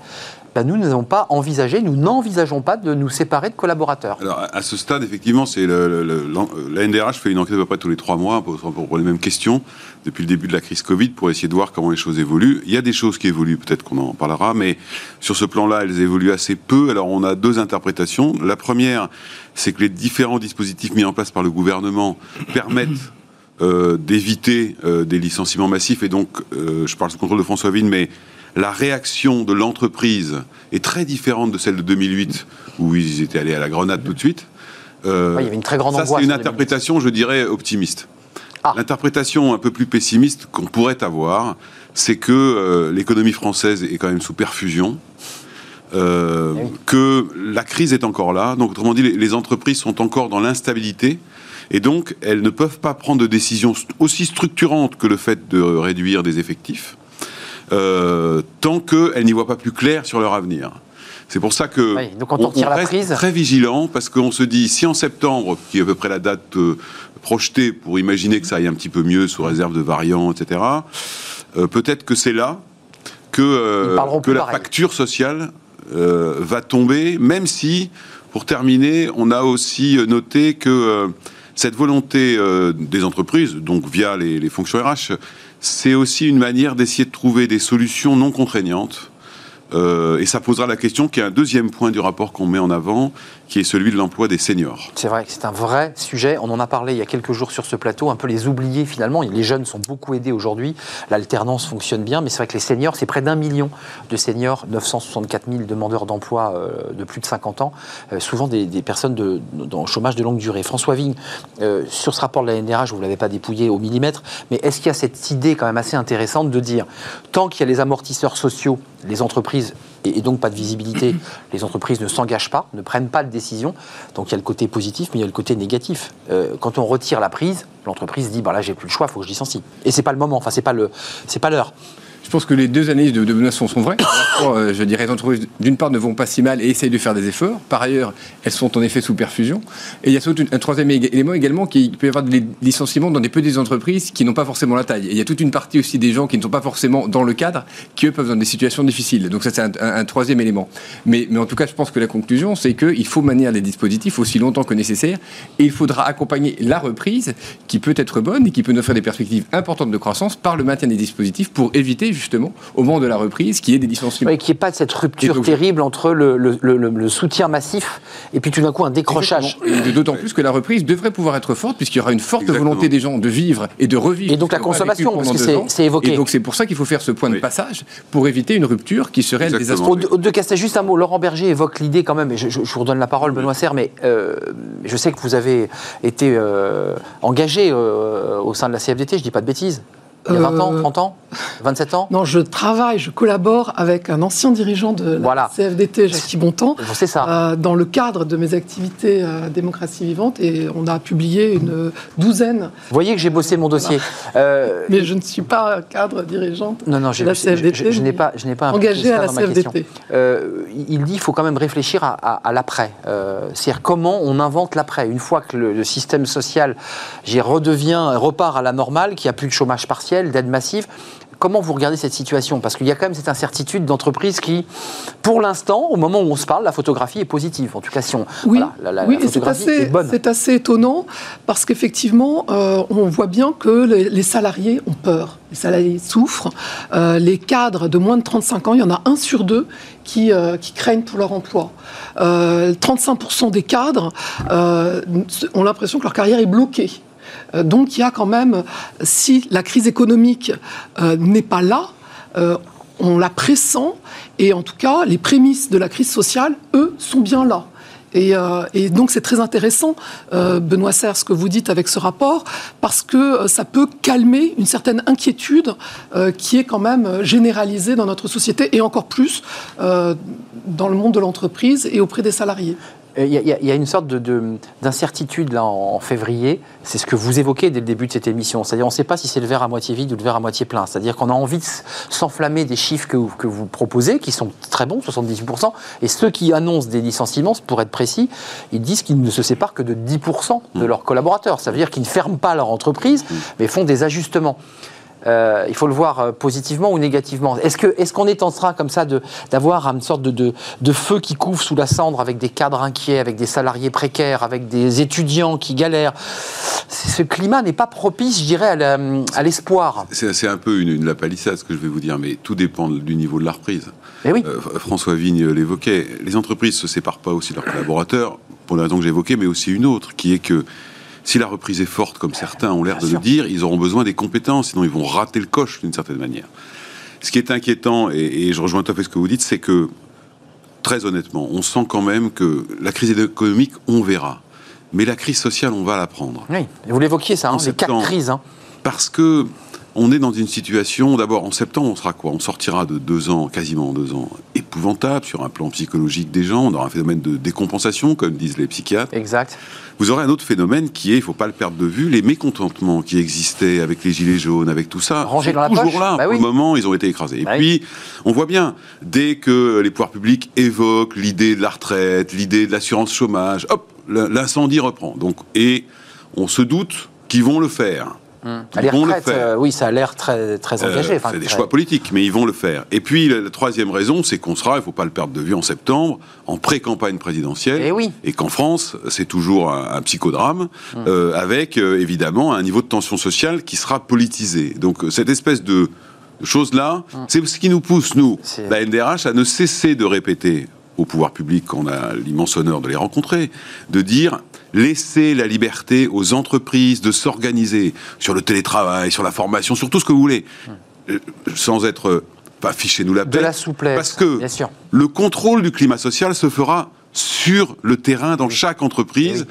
bah, nous n'avons pas envisagé, nous n'envisageons pas de nous séparer de collaborateurs. Alors, à- ce stade, effectivement, c'est l'en- la NDRH fait une enquête à peu près tous les trois mois pour, les mêmes questions depuis le début de la crise Covid pour essayer de voir comment les choses évoluent. Il y a des choses qui évoluent, peut-être qu'on en parlera, mais sur ce plan-là, elles évoluent assez peu. Alors, on a deux interprétations. La première, c'est que les différents dispositifs mis en place par le gouvernement permettent euh, d'éviter euh, des licenciements massifs. Et donc, euh, je parle sous contrôle de François Vigne, mais la réaction de l'entreprise est très différente de celle de 2008, où ils étaient allés à la grenade tout de suite. Euh, Ouais, il y avait une très grande ça, angoisse c'est une 2008. interprétation, je dirais, optimiste. Ah. L'interprétation un peu plus pessimiste qu'on pourrait avoir, c'est que euh, l'économie française est quand même sous perfusion. euh, Eh oui. que la crise est encore là. Donc, autrement dit, les, les entreprises sont encore dans l'instabilité. Et donc, elles ne peuvent pas prendre de décisions aussi structurantes que le fait de réduire des effectifs, euh, tant qu'elles n'y voient pas plus clair sur leur avenir. C'est pour ça que Oui, donc on retire la reste prise- très vigilant, parce qu'on se dit, si en septembre, qui est à peu près la date euh, projetée pour imaginer que ça aille un petit peu mieux sous réserve de variants, etc., euh, peut-être que c'est là que, la pareil. facture sociale va tomber, même si, pour terminer, on a aussi noté que cette volonté des entreprises, donc via les, les fonctions RH, c'est aussi une manière d'essayer de trouver des solutions non contraignantes. Euh, et ça posera la question qui est un deuxième point du rapport qu'on met en avant, qui est celui de l'emploi des seniors. C'est vrai que c'est un vrai sujet. On en a parlé il y a quelques jours sur ce plateau, un peu les oubliés finalement. Les jeunes sont beaucoup aidés aujourd'hui. L'alternance fonctionne bien, mais c'est vrai que les seniors, c'est près d'un million de seniors, 964 000 demandeurs d'emploi euh, de plus de 50 ans, euh, souvent des, personnes de, chômage de longue durée. François Vigne, sur ce rapport de la NRH, vous ne l'avez pas dépouillé au millimètre, mais est-ce qu'il y a cette idée quand même assez intéressante de dire, tant qu'il y a les amortisseurs sociaux, les entreprises et, donc pas de visibilité, les entreprises ne s'engagent pas, ne prennent pas de décision. Donc il y a le côté positif, mais il y a le côté négatif. Euh, quand on retire la prise, l'entreprise dit bah là j'ai plus le choix, il faut que je licencie. Et c'est pas le moment, enfin c'est pas le, c'est pas l'heure. Pense que les deux analyses de, de Benoît sont, vraies. Euh, je dirais, les entreprises, d'une part, ne vont pas si mal et essayent de faire des efforts. Par ailleurs, elles sont en effet sous perfusion. Et il y a surtout un troisième élément également, qui peut y avoir des licenciements dans des petites entreprises qui n'ont pas forcément la taille. Et il y a toute une partie aussi des gens qui ne sont pas forcément dans le cadre, qui eux peuvent dans des situations difficiles. Donc ça, c'est un, troisième élément. Mais, en tout cas, je pense que la conclusion, c'est qu'il faut maintenir les dispositifs aussi longtemps que nécessaire. Et il faudra accompagner la reprise, qui peut être bonne et qui peut nous faire des perspectives importantes de croissance, par le maintien des dispositifs pour éviter justement, au moment de la reprise, qu'il y ait des licenciements. Ouais, qu'il n'y ait pas de cette rupture terrible entre le, le- le- le- le soutien massif et puis tout d'un coup un décrochage. D'autant plus que la reprise devrait pouvoir être forte, puisqu'il y aura une forte Exactement. volonté des gens de vivre et de revivre. Et donc la consommation, parce que c'est- évoqué. Et donc c'est pour ça qu'il faut faire ce point de Oui. passage pour éviter une rupture qui serait désastreuse. De Castel, juste un mot. Laurent Berger évoque l'idée quand même, et je, je- je vous redonne la parole, Benoît Serre, mais euh, je sais que vous avez été euh, engagé euh, au sein de la CFDT, je dis pas de bêtises. Il y a 20 ans, Euh, 30 ans, 27 ans Non, je travaille, je collabore avec un ancien dirigeant de la Voilà. CFDT, Jacques Bontemps, ça. euh, dans le cadre de mes activités euh, démocratie vivante, et on a publié une douzaine. Vous voyez que j'ai bossé mon dossier. Euh, Mais je ne suis pas cadre dirigeante non, non, j'ai- la je, CFDT, je- je n'ai pas, je n'ai pas ça à la. CFDT. Euh, il dit qu'il faut quand même réfléchir à, à- à l'après. Euh, C'est-à-dire comment on invente l'après. Une fois que le, le système social redevient, repart à la normale, qu'il n'y a plus de chômage partiel, d'aide massive, comment vous regardez cette situation? Parce qu'il y a quand même cette incertitude d'entreprise qui, pour l'instant, au moment où on se parle, la photographie est positive. En tout cas, si on. Oui, voilà, la, la- oui la et c'est photographie assez, est bonne. c'est assez étonnant parce qu'effectivement, euh, on voit bien que les, les salariés ont peur. Les salariés souffrent. Euh, les cadres de moins de 35 ans, il y en a un sur deux qui, euh, qui craignent pour leur emploi. Euh, 35% des cadres ont l'impression que leur carrière est bloquée. Euh, donc il y a quand même, si la crise économique euh, n'est pas là, euh, on la pressent et en tout cas les prémices de la crise sociale, eux, sont bien là. Et, donc c'est très intéressant, Benoît Serre, ce que vous dites avec ce rapport, parce que ça peut calmer une certaine inquiétude qui est quand même généralisée dans notre société et encore plus dans le monde de l'entreprise et auprès des salariés. Euh, Il y, a- il y a- une sorte de- de- d'incertitude là en, en février. C'est ce que vous évoquez dès le début de cette émission. C'est-à-dire, on ne sait pas si c'est le verre à moitié vide ou le verre à moitié plein. C'est-à-dire qu'on a envie de s'enflammer des chiffres que, vous- que vous proposez, qui sont très bons, 78%. Et ceux qui annoncent des licenciements, pour être précis, ils disent qu'ils ne se séparent que de 10% de leurs collaborateurs. Ça veut dire qu'ils ne ferment pas leur entreprise, mais font des ajustements. Euh, il faut le voir euh, positivement ou négativement. Est-ce qu'on est en train comme ça d'avoir une sorte de, de, de feu qui couvre sous la cendre avec des cadres inquiets, avec des salariés précaires, avec des étudiants qui galèrent? Ce climat n'est pas propice, je dirais, à la- l'espoir. C'est un peu une, une lapalissade ce que je vais vous dire, mais tout dépend du niveau de la reprise. Oui. Euh, François Vigne l'évoquait, les entreprises ne se séparent pas aussi de leurs collaborateurs, pour la raison que j'évoquais, mais aussi une autre, qui est que si la reprise est forte, comme certains ont l'air de le dire, ils auront besoin des compétences, sinon ils vont rater le coche d'une certaine manière. Ce qui est inquiétant, et, et je rejoins tout à fait ce que vous dites, c'est que, très honnêtement, on sent quand même que la crise économique, on verra. Mais la crise sociale, on va la prendre. Oui. Et vous l'évoquiez ça, hein, les quatre crises. hein. Parce que on est dans une situation, d'abord en septembre, on sera quoi? On sortira de deux ans, quasiment deux ans, épouvantables sur un plan psychologique des gens. On aura un phénomène de décompensation, comme disent les psychiatres. Exact. Vous aurez un autre phénomène qui est, il ne faut pas le perdre de vue, les mécontentements qui existaient avec les gilets jaunes, avec tout ça. Rangés dans la toujours poche. là. Bah Pour oui. le moment, ils ont été écrasés. Et Bah puis, on voit bien, dès que les pouvoirs publics évoquent l'idée de la retraite, l'idée de l'assurance chômage, hop, l'incendie reprend. Donc, et on se doute qu'ils vont le faire. Ils vont le faire. euh, oui, ça a l'air très, très Euh, engagé. C'est des très- choix politiques, mais ils vont le faire. Et puis, la, la troisième raison, c'est qu'on sera, il ne faut pas le perdre de vue, en septembre, en pré-campagne présidentielle. Eh oui. Et qu'en France, c'est toujours un, un psychodrame, Hum. euh, avec évidemment un niveau de tension sociale qui sera politisé. Donc, cette espèce de de choses-là, c'est ce qui nous pousse, nous, Hum. La NDRH, à ne cesser de répéter au pouvoir public, qu'on a l'immense honneur de les rencontrer, de dire laissez la liberté aux entreprises de s'organiser sur le télétravail, sur la formation, sur tout ce que vous voulez, Euh, sans être, euh, pas fichez-nous la de paix. la souplesse. Parce que bien sûr. le contrôle du climat social se fera sur le terrain, dans chaque entreprise.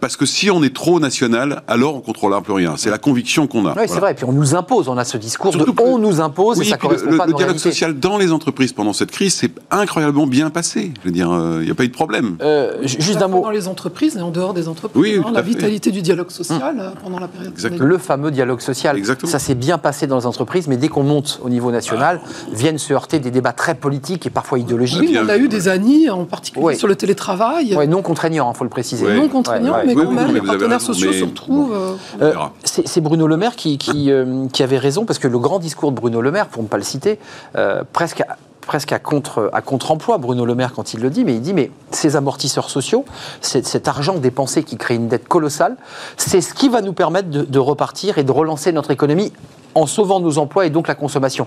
Parce que si on est trop national, alors on contrôlera plus rien. C'est la conviction qu'on a. Oui, c'est vrai. Et puis on nous impose, on a ce discours Surtout de que- on nous impose Oui, et ça correspond le, pas à le dialogue social dans les entreprises pendant cette crise, c'est incroyablement bien passé. Je veux dire, il n'y a pas eu de problème. Euh, ju- juste À la un fois mot. Dans les entreprises et en dehors des entreprises. Oui, oui, hein, la vitalité du dialogue social euh, pendant la période. Exactement. Le fameux dialogue social. Exactement. Ça s'est bien passé dans les entreprises, mais dès qu'on monte au niveau national, viennent se heurter des débats très politiques et parfois idéologiques. Oui, on a eu des années, en particulier sur le télétravail, Ouais, non contraignant, il faut le préciser. Ouais. non contraignant, ouais. Mais Oui, quand oui, même, mais les partenaires raison, sociaux se retrouvent. euh, Euh, c'est Bruno Le Maire qui, qui, euh, qui avait raison, parce que le grand discours de Bruno Le Maire, pour ne pas le citer, euh, presque, à, presque à contre à contre-emploi, Bruno Le Maire, quand il le dit, mais il dit, mais ces amortisseurs sociaux, cet argent dépensé qui crée une dette colossale, c'est ce qui va nous permettre de, de repartir et de relancer notre économie en sauvant nos emplois et donc la consommation.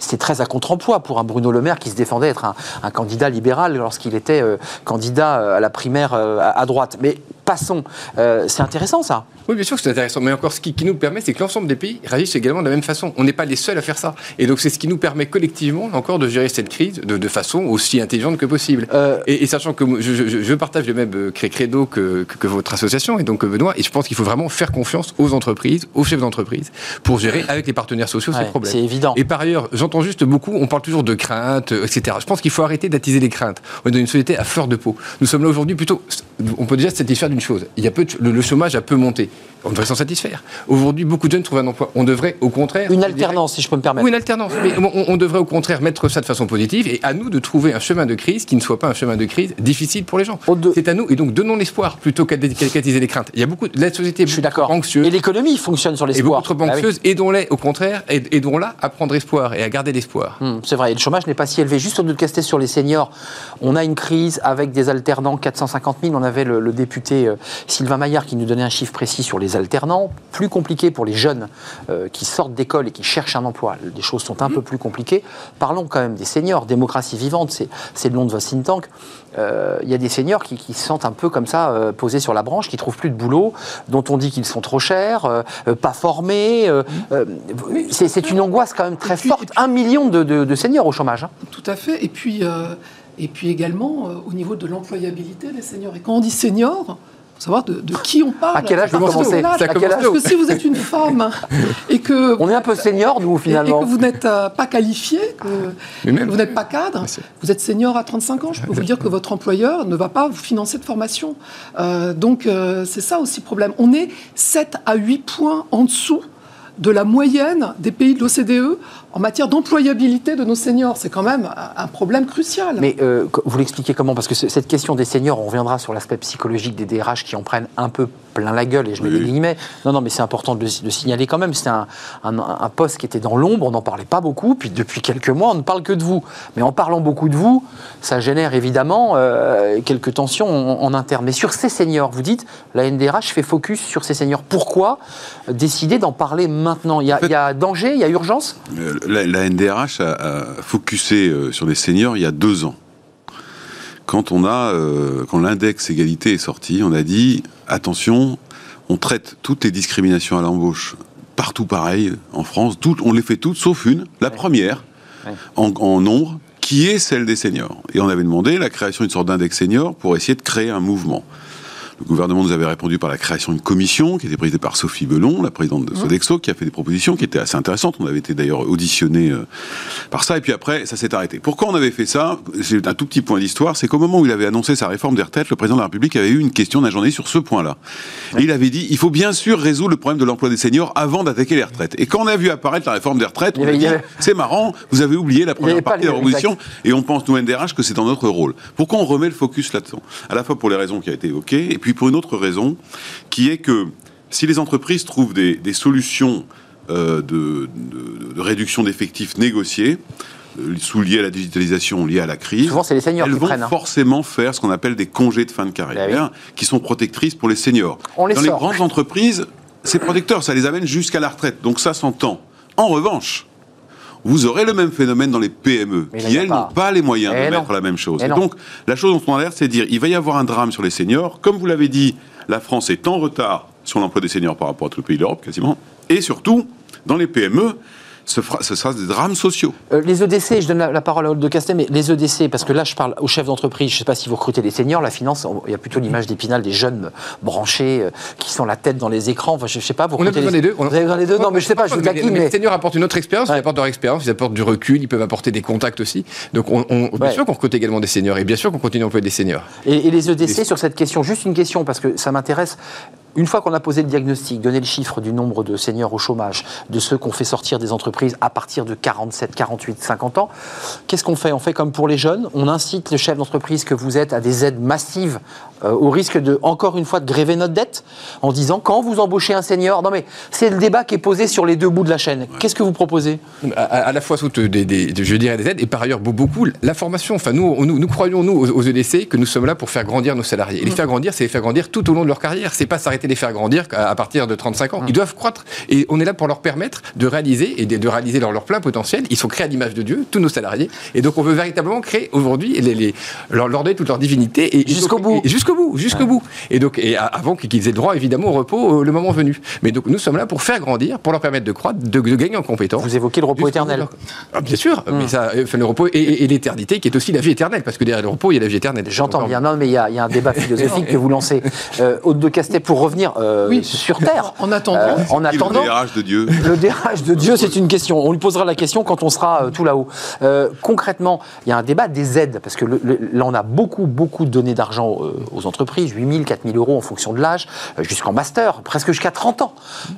C'est très à contre-emploi pour un Bruno Le Maire qui se défendait être un, un candidat libéral lorsqu'il était euh, candidat à la primaire euh, à, à droite. Mais passons, Euh, c'est intéressant ça. Oui, bien sûr que c'est intéressant. Mais encore, ce qui, qui nous permet, c'est que l'ensemble des pays réagissent également de la même façon. On n'est pas les seuls à faire ça. Et donc, c'est ce qui nous permet collectivement, encore, de gérer cette crise de, de façon aussi intelligente que possible. Euh, Et, et sachant que je, je- je partage le même euh, credo que, que- que votre association, et donc euh, Benoît, et je pense qu'il faut vraiment faire confiance aux entreprises, aux chefs d'entreprise, pour gérer avec les partenaires sociaux Ouais, ces problèmes. c'est évident. Et par ailleurs, j'entends juste beaucoup, on parle toujours de craintes, etc. Je pense qu'il faut arrêter d'attiser les craintes. On est dans une société à fleur de peau. Nous sommes là aujourd'hui plutôt, on peut déjà se satisfaire d'une chose. Il y a peu de- le, le chômage a peu monté. On devrait s'en satisfaire. Aujourd'hui, beaucoup de jeunes trouvent un emploi. On devrait, au contraire. Une alternance, si je peux me permettre. Oui, une alternance. Mais on, on devrait au contraire mettre ça de façon positive et à nous de trouver un chemin de crise qui ne soit pas un chemin de crise difficile pour les gens. Au de- C'est à nous. Et donc, donnons l'espoir plutôt qu'à qu'attiser les craintes. Il y a beaucoup. La société est Je suis beaucoup trop d'accord. anxieuse. Et l'économie fonctionne sur Et l'espoir. beaucoup trop Bah oui. anxieuse. Aidons-les, au contraire, aid- aidons-la à prendre espoir et à garder l'espoir. Hum, c'est vrai, et le chômage n'est pas si élevé. Juste au de caster sur les seniors, on a une crise avec des alternants, 450 000. On avait le, le député euh, Sylvain Maillard qui nous donnait un chiffre précis sur les alternants. Plus compliqué pour les jeunes euh, qui sortent d'école et qui cherchent un emploi. Les choses sont un peu plus compliquées. Parlons quand même des seniors. Démocratie vivante, c'est le nom de votre think tank. Euh, Il y a des seniors qui, qui se sentent un peu comme ça, euh, posés sur la branche, qui trouvent plus de boulot, dont on dit qu'ils sont trop chers, pas formés. c'est une angoisse quand même très puis- forte. puis- Un million de, de- de seniors au chômage. hein. Tout à fait. Et puis, et puis également, au niveau de l'employabilité des seniors. Et quand on dit senior, il faut savoir de, de qui on parle. À quel âge vous commencez. Parce que si vous êtes une femme et que, On est un peu senior, nous, et- et finalement. que vous n'êtes euh, pas qualifié, que, même- que vous n'êtes pas cadre, vous êtes senior à 35 ans, je peux vous dire que votre employeur ne va pas vous financer de formation. Euh, donc euh, c'est ça aussi le problème. On est 7 à 8 points en dessous de la moyenne des pays de l'OCDE en matière d'employabilité de nos seniors. C'est quand même un- problème crucial. Mais euh, vous l'expliquez comment? Parce que ce- cette question des seniors, on reviendra sur l'aspect psychologique des DRH qui en prennent un peu plein la gueule, et je mets Oui. des guillemets. Non, non, mais c'est important de le de le signaler quand même. C'était un, un- un poste qui était dans l'ombre, on n'en parlait pas beaucoup, puis depuis quelques mois, on ne parle que de vous. Mais en parlant beaucoup de vous, ça génère évidemment euh, quelques tensions en, en interne. Mais sur ces seniors, vous dites, la NDRH fait focus sur ces seniors. Pourquoi décider d'en parler maintenant? Il y, a, En fait- il y a danger, il y a urgence? Euh, La, la NDRH a, a focusé euh, sur les seniors il y a deux ans. Quand on a, euh, quand l'index égalité est sorti, on a dit attention, on traite toutes les discriminations à l'embauche partout pareil en France. Toutes, on les fait toutes sauf une, la première Ouais. en, en nombre, qui est celle des seniors. Et on avait demandé la création d'une sorte d'index senior pour essayer de créer un mouvement. Le gouvernement nous avait répondu par la création d'une commission qui était présidée par Sophie Belon, la présidente de Sodexo, qui a fait des propositions qui étaient assez intéressantes. On avait été d'ailleurs auditionné euh, par ça. Et puis après, ça s'est arrêté. Pourquoi on avait fait ça? C'est un tout petit point d'histoire. C'est qu'au moment où il avait annoncé sa réforme des retraites, le président de la République avait eu une question d'un journaliste sur ce point-là. Et il avait dit il faut bien sûr résoudre le problème de l'emploi des seniors avant d'attaquer les retraites. Et quand on a vu apparaître la réforme des retraites, on a dit c'est marrant, vous avez oublié la première partie de la proposition et on pense, nous, NDRH, que c'est dans notre rôle. Pourquoi on remet le focus là-dedans? À la fois pour les raisons qui ont été évoquées, et puis pour une autre raison, qui est que si les entreprises trouvent des, des solutions euh, de, de- de réduction d'effectifs négociées, euh, sous liées à la digitalisation, liées à la crise, Souvent, c'est les seniors elles qui vont prennent. hein. forcément faire ce qu'on appelle des congés de fin de carrière, qui sont protectrices pour les seniors. On les Dans sort. les grandes entreprises, c'est protecteur, ça les amène jusqu'à la retraite. Donc ça s'entend. En revanche, vous aurez le même phénomène dans les PME, Mais qui elles n'ont pas les moyens Eh de non. mettre la même chose. Eh Et non. donc, la chose dont on a l'air, c'est de dire, il va y avoir un drame sur les seniors. Comme vous l'avez dit, la France est en retard sur l'emploi des seniors par rapport à tous les pays d'Europe, quasiment. Et surtout, dans les PME, ce, fera- ce sera des drames sociaux. Euh, les EDC, je donne la, la parole à Aude de Castet, mais les EDC, parce que là je parle aux chefs d'entreprise, je ne sais pas si vous recrutez les seniors, la finance, il y a plutôt l'image d'Épinal des jeunes branchés euh, qui sont la tête dans les écrans, enfin, je ne sais pas, vous On a recrutez besoin les... des deux. On- Vous avez besoin des deux? Non, mais je ne sais pas, je vous Mais- taquine, mais mais... Les seniors apportent une autre expérience, Ouais. ils apportent leur expérience, ils apportent du recul, ils peuvent apporter des contacts aussi. Donc, on, on- bien Ouais. sûr qu'on recrute également des seniors et bien sûr qu'on continue à employer des seniors. Et, et les EDC sur cette question, juste une question, parce que ça m'intéresse. Une fois qu'on a posé le diagnostic, donné le chiffre du nombre de seniors au chômage, de ceux qu'on fait sortir des entreprises à partir de 47, 48, 50 ans, qu'est-ce qu'on fait? On fait comme pour les jeunes, on incite le chef d'entreprise que vous êtes à des aides massives euh, au risque de, encore une fois, de gréver notre dette, en disant quand vous embauchez un senior, non mais c'est le débat qui est posé sur les deux bouts de la chaîne. Qu'est-ce que vous proposez? À, la fois sous des, des- je dirais des aides et par ailleurs beau- beaucoup la formation. Enfin, nous, nous, nous croyons, nous, aux, aux EDC, que nous sommes là pour faire grandir nos salariés. Et les faire grandir, c'est les faire grandir tout au long de leur carrière. C'est pas s'arrêter de les faire grandir à, à partir de 35 ans. Ils doivent croître. Et on est là pour leur permettre de réaliser et de, de réaliser leur, leur plein potentiel. Ils sont créés à l'image de Dieu, tous nos salariés. Et donc, on veut véritablement créer aujourd'hui les, les- leur, leur donner toute leur divinité. Et, Jusqu'au bout. et jusqu'au bout, jusqu'au bout. Et donc, et avant qu'ils aient le droit, évidemment, au repos euh, le moment venu. Mais donc, nous sommes là pour faire grandir, pour leur permettre de croître, de, de gagner en compétences. Vous évoquez le repos éternel. leur- Ah, bien sûr, mais ça, euh, enfin, le repos et, et- et l'éternité, qui est aussi la vie éternelle, parce que derrière le repos, il y a la vie éternelle. J'entends bien, non, mais il y, a il y a un débat philosophique que vous lancez. Euh, Aude de Castet, pour revenir euh, Oui. sur Terre. En attendant. Euh, en attendant, Le DRH de Dieu. le DRH de Dieu, c'est une question. On lui posera la question quand on sera euh, tout là-haut. Euh, concrètement, il y a un débat des aides, parce que le- le- là, on a beaucoup, beaucoup donné d'argent euh, aux entreprises, 8 000, 4 000 euros en fonction de l'âge, euh, jusqu'en master, presque jusqu'à 30 ans.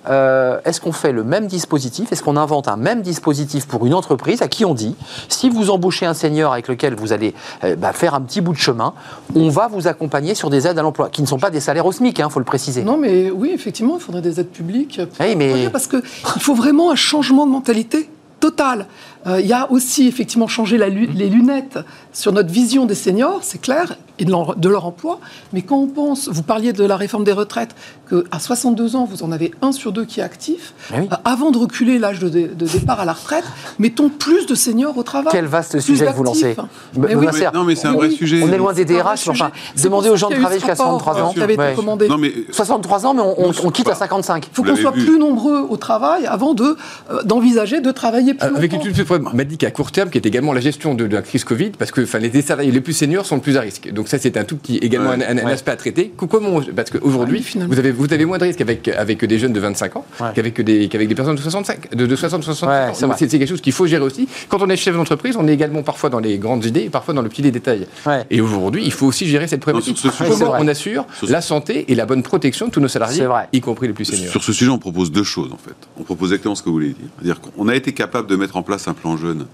Euh, Est-ce qu'on fait le même dispositif? Est-ce qu'on invente un même dispositif pour une entreprise à qui on dit, si vous embauchez un senior avec lequel vous allez euh, bah, faire un petit bout de chemin, on va vous accompagner sur des aides à l'emploi, qui ne sont pas des salaires au SMIC, il faut le préciser. Non, mais oui, effectivement, il faudrait des aides publiques. pour Oui, mais- Parce qu'il faut vraiment un changement de mentalité total. Euh, Il y a aussi effectivement changé la les lunettes sur notre vision des seniors, c'est clair, et de leur, de leur emploi. Mais quand on pense, vous parliez de la réforme des retraites, qu'à 62 ans, vous en avez un sur deux qui est actif. Eh oui. Euh, avant de reculer l'âge de, dé- de départ à la retraite, mettons plus de seniors au travail. Quel vaste sujet que vous lancez. Mais Mais oui. Non, mais c'est un vrai oui. sujet. On est loin des DRH, mais enfin, pour aux gens de travailler jusqu'à rapport, 63 ans. qui avait été commandé. Non, mais 63 ans, mais on, on- on quitte à 55. Il faut qu'on soit vu. plus nombreux au travail avant de, euh, d'envisager de travailler plus Avec longtemps. Étude problématique à court terme qui est également la gestion de, de la crise Covid, parce que enfin, les salariés les plus seniors sont le plus à risque. Donc ça, c'est un tout petit également Ouais. un, un Ouais. aspect à traiter. Co- Comment Parce qu'aujourd'hui, Ah finalement. vous, avez, vous avez moins de risques avec, avec des jeunes de 25 ans Ouais. qu'avec des, qu'avec des personnes de 65, de, de 60, 65 Ouais, ans. c'est quelque chose qu'il faut gérer aussi. Quand on est chef d'entreprise, on est également parfois dans les grandes idées et parfois dans le petit des détails. Ouais. Et aujourd'hui, il faut aussi gérer cette problématique. sur ce Ouais, Comment on assure la santé et la bonne protection de tous nos salariés, y compris les plus seniors? Sur ce sujet, on propose deux choses en fait. On propose exactement ce que vous voulez dire. C'est-à-dire qu'on a été capable de mettre en place un plan jeune.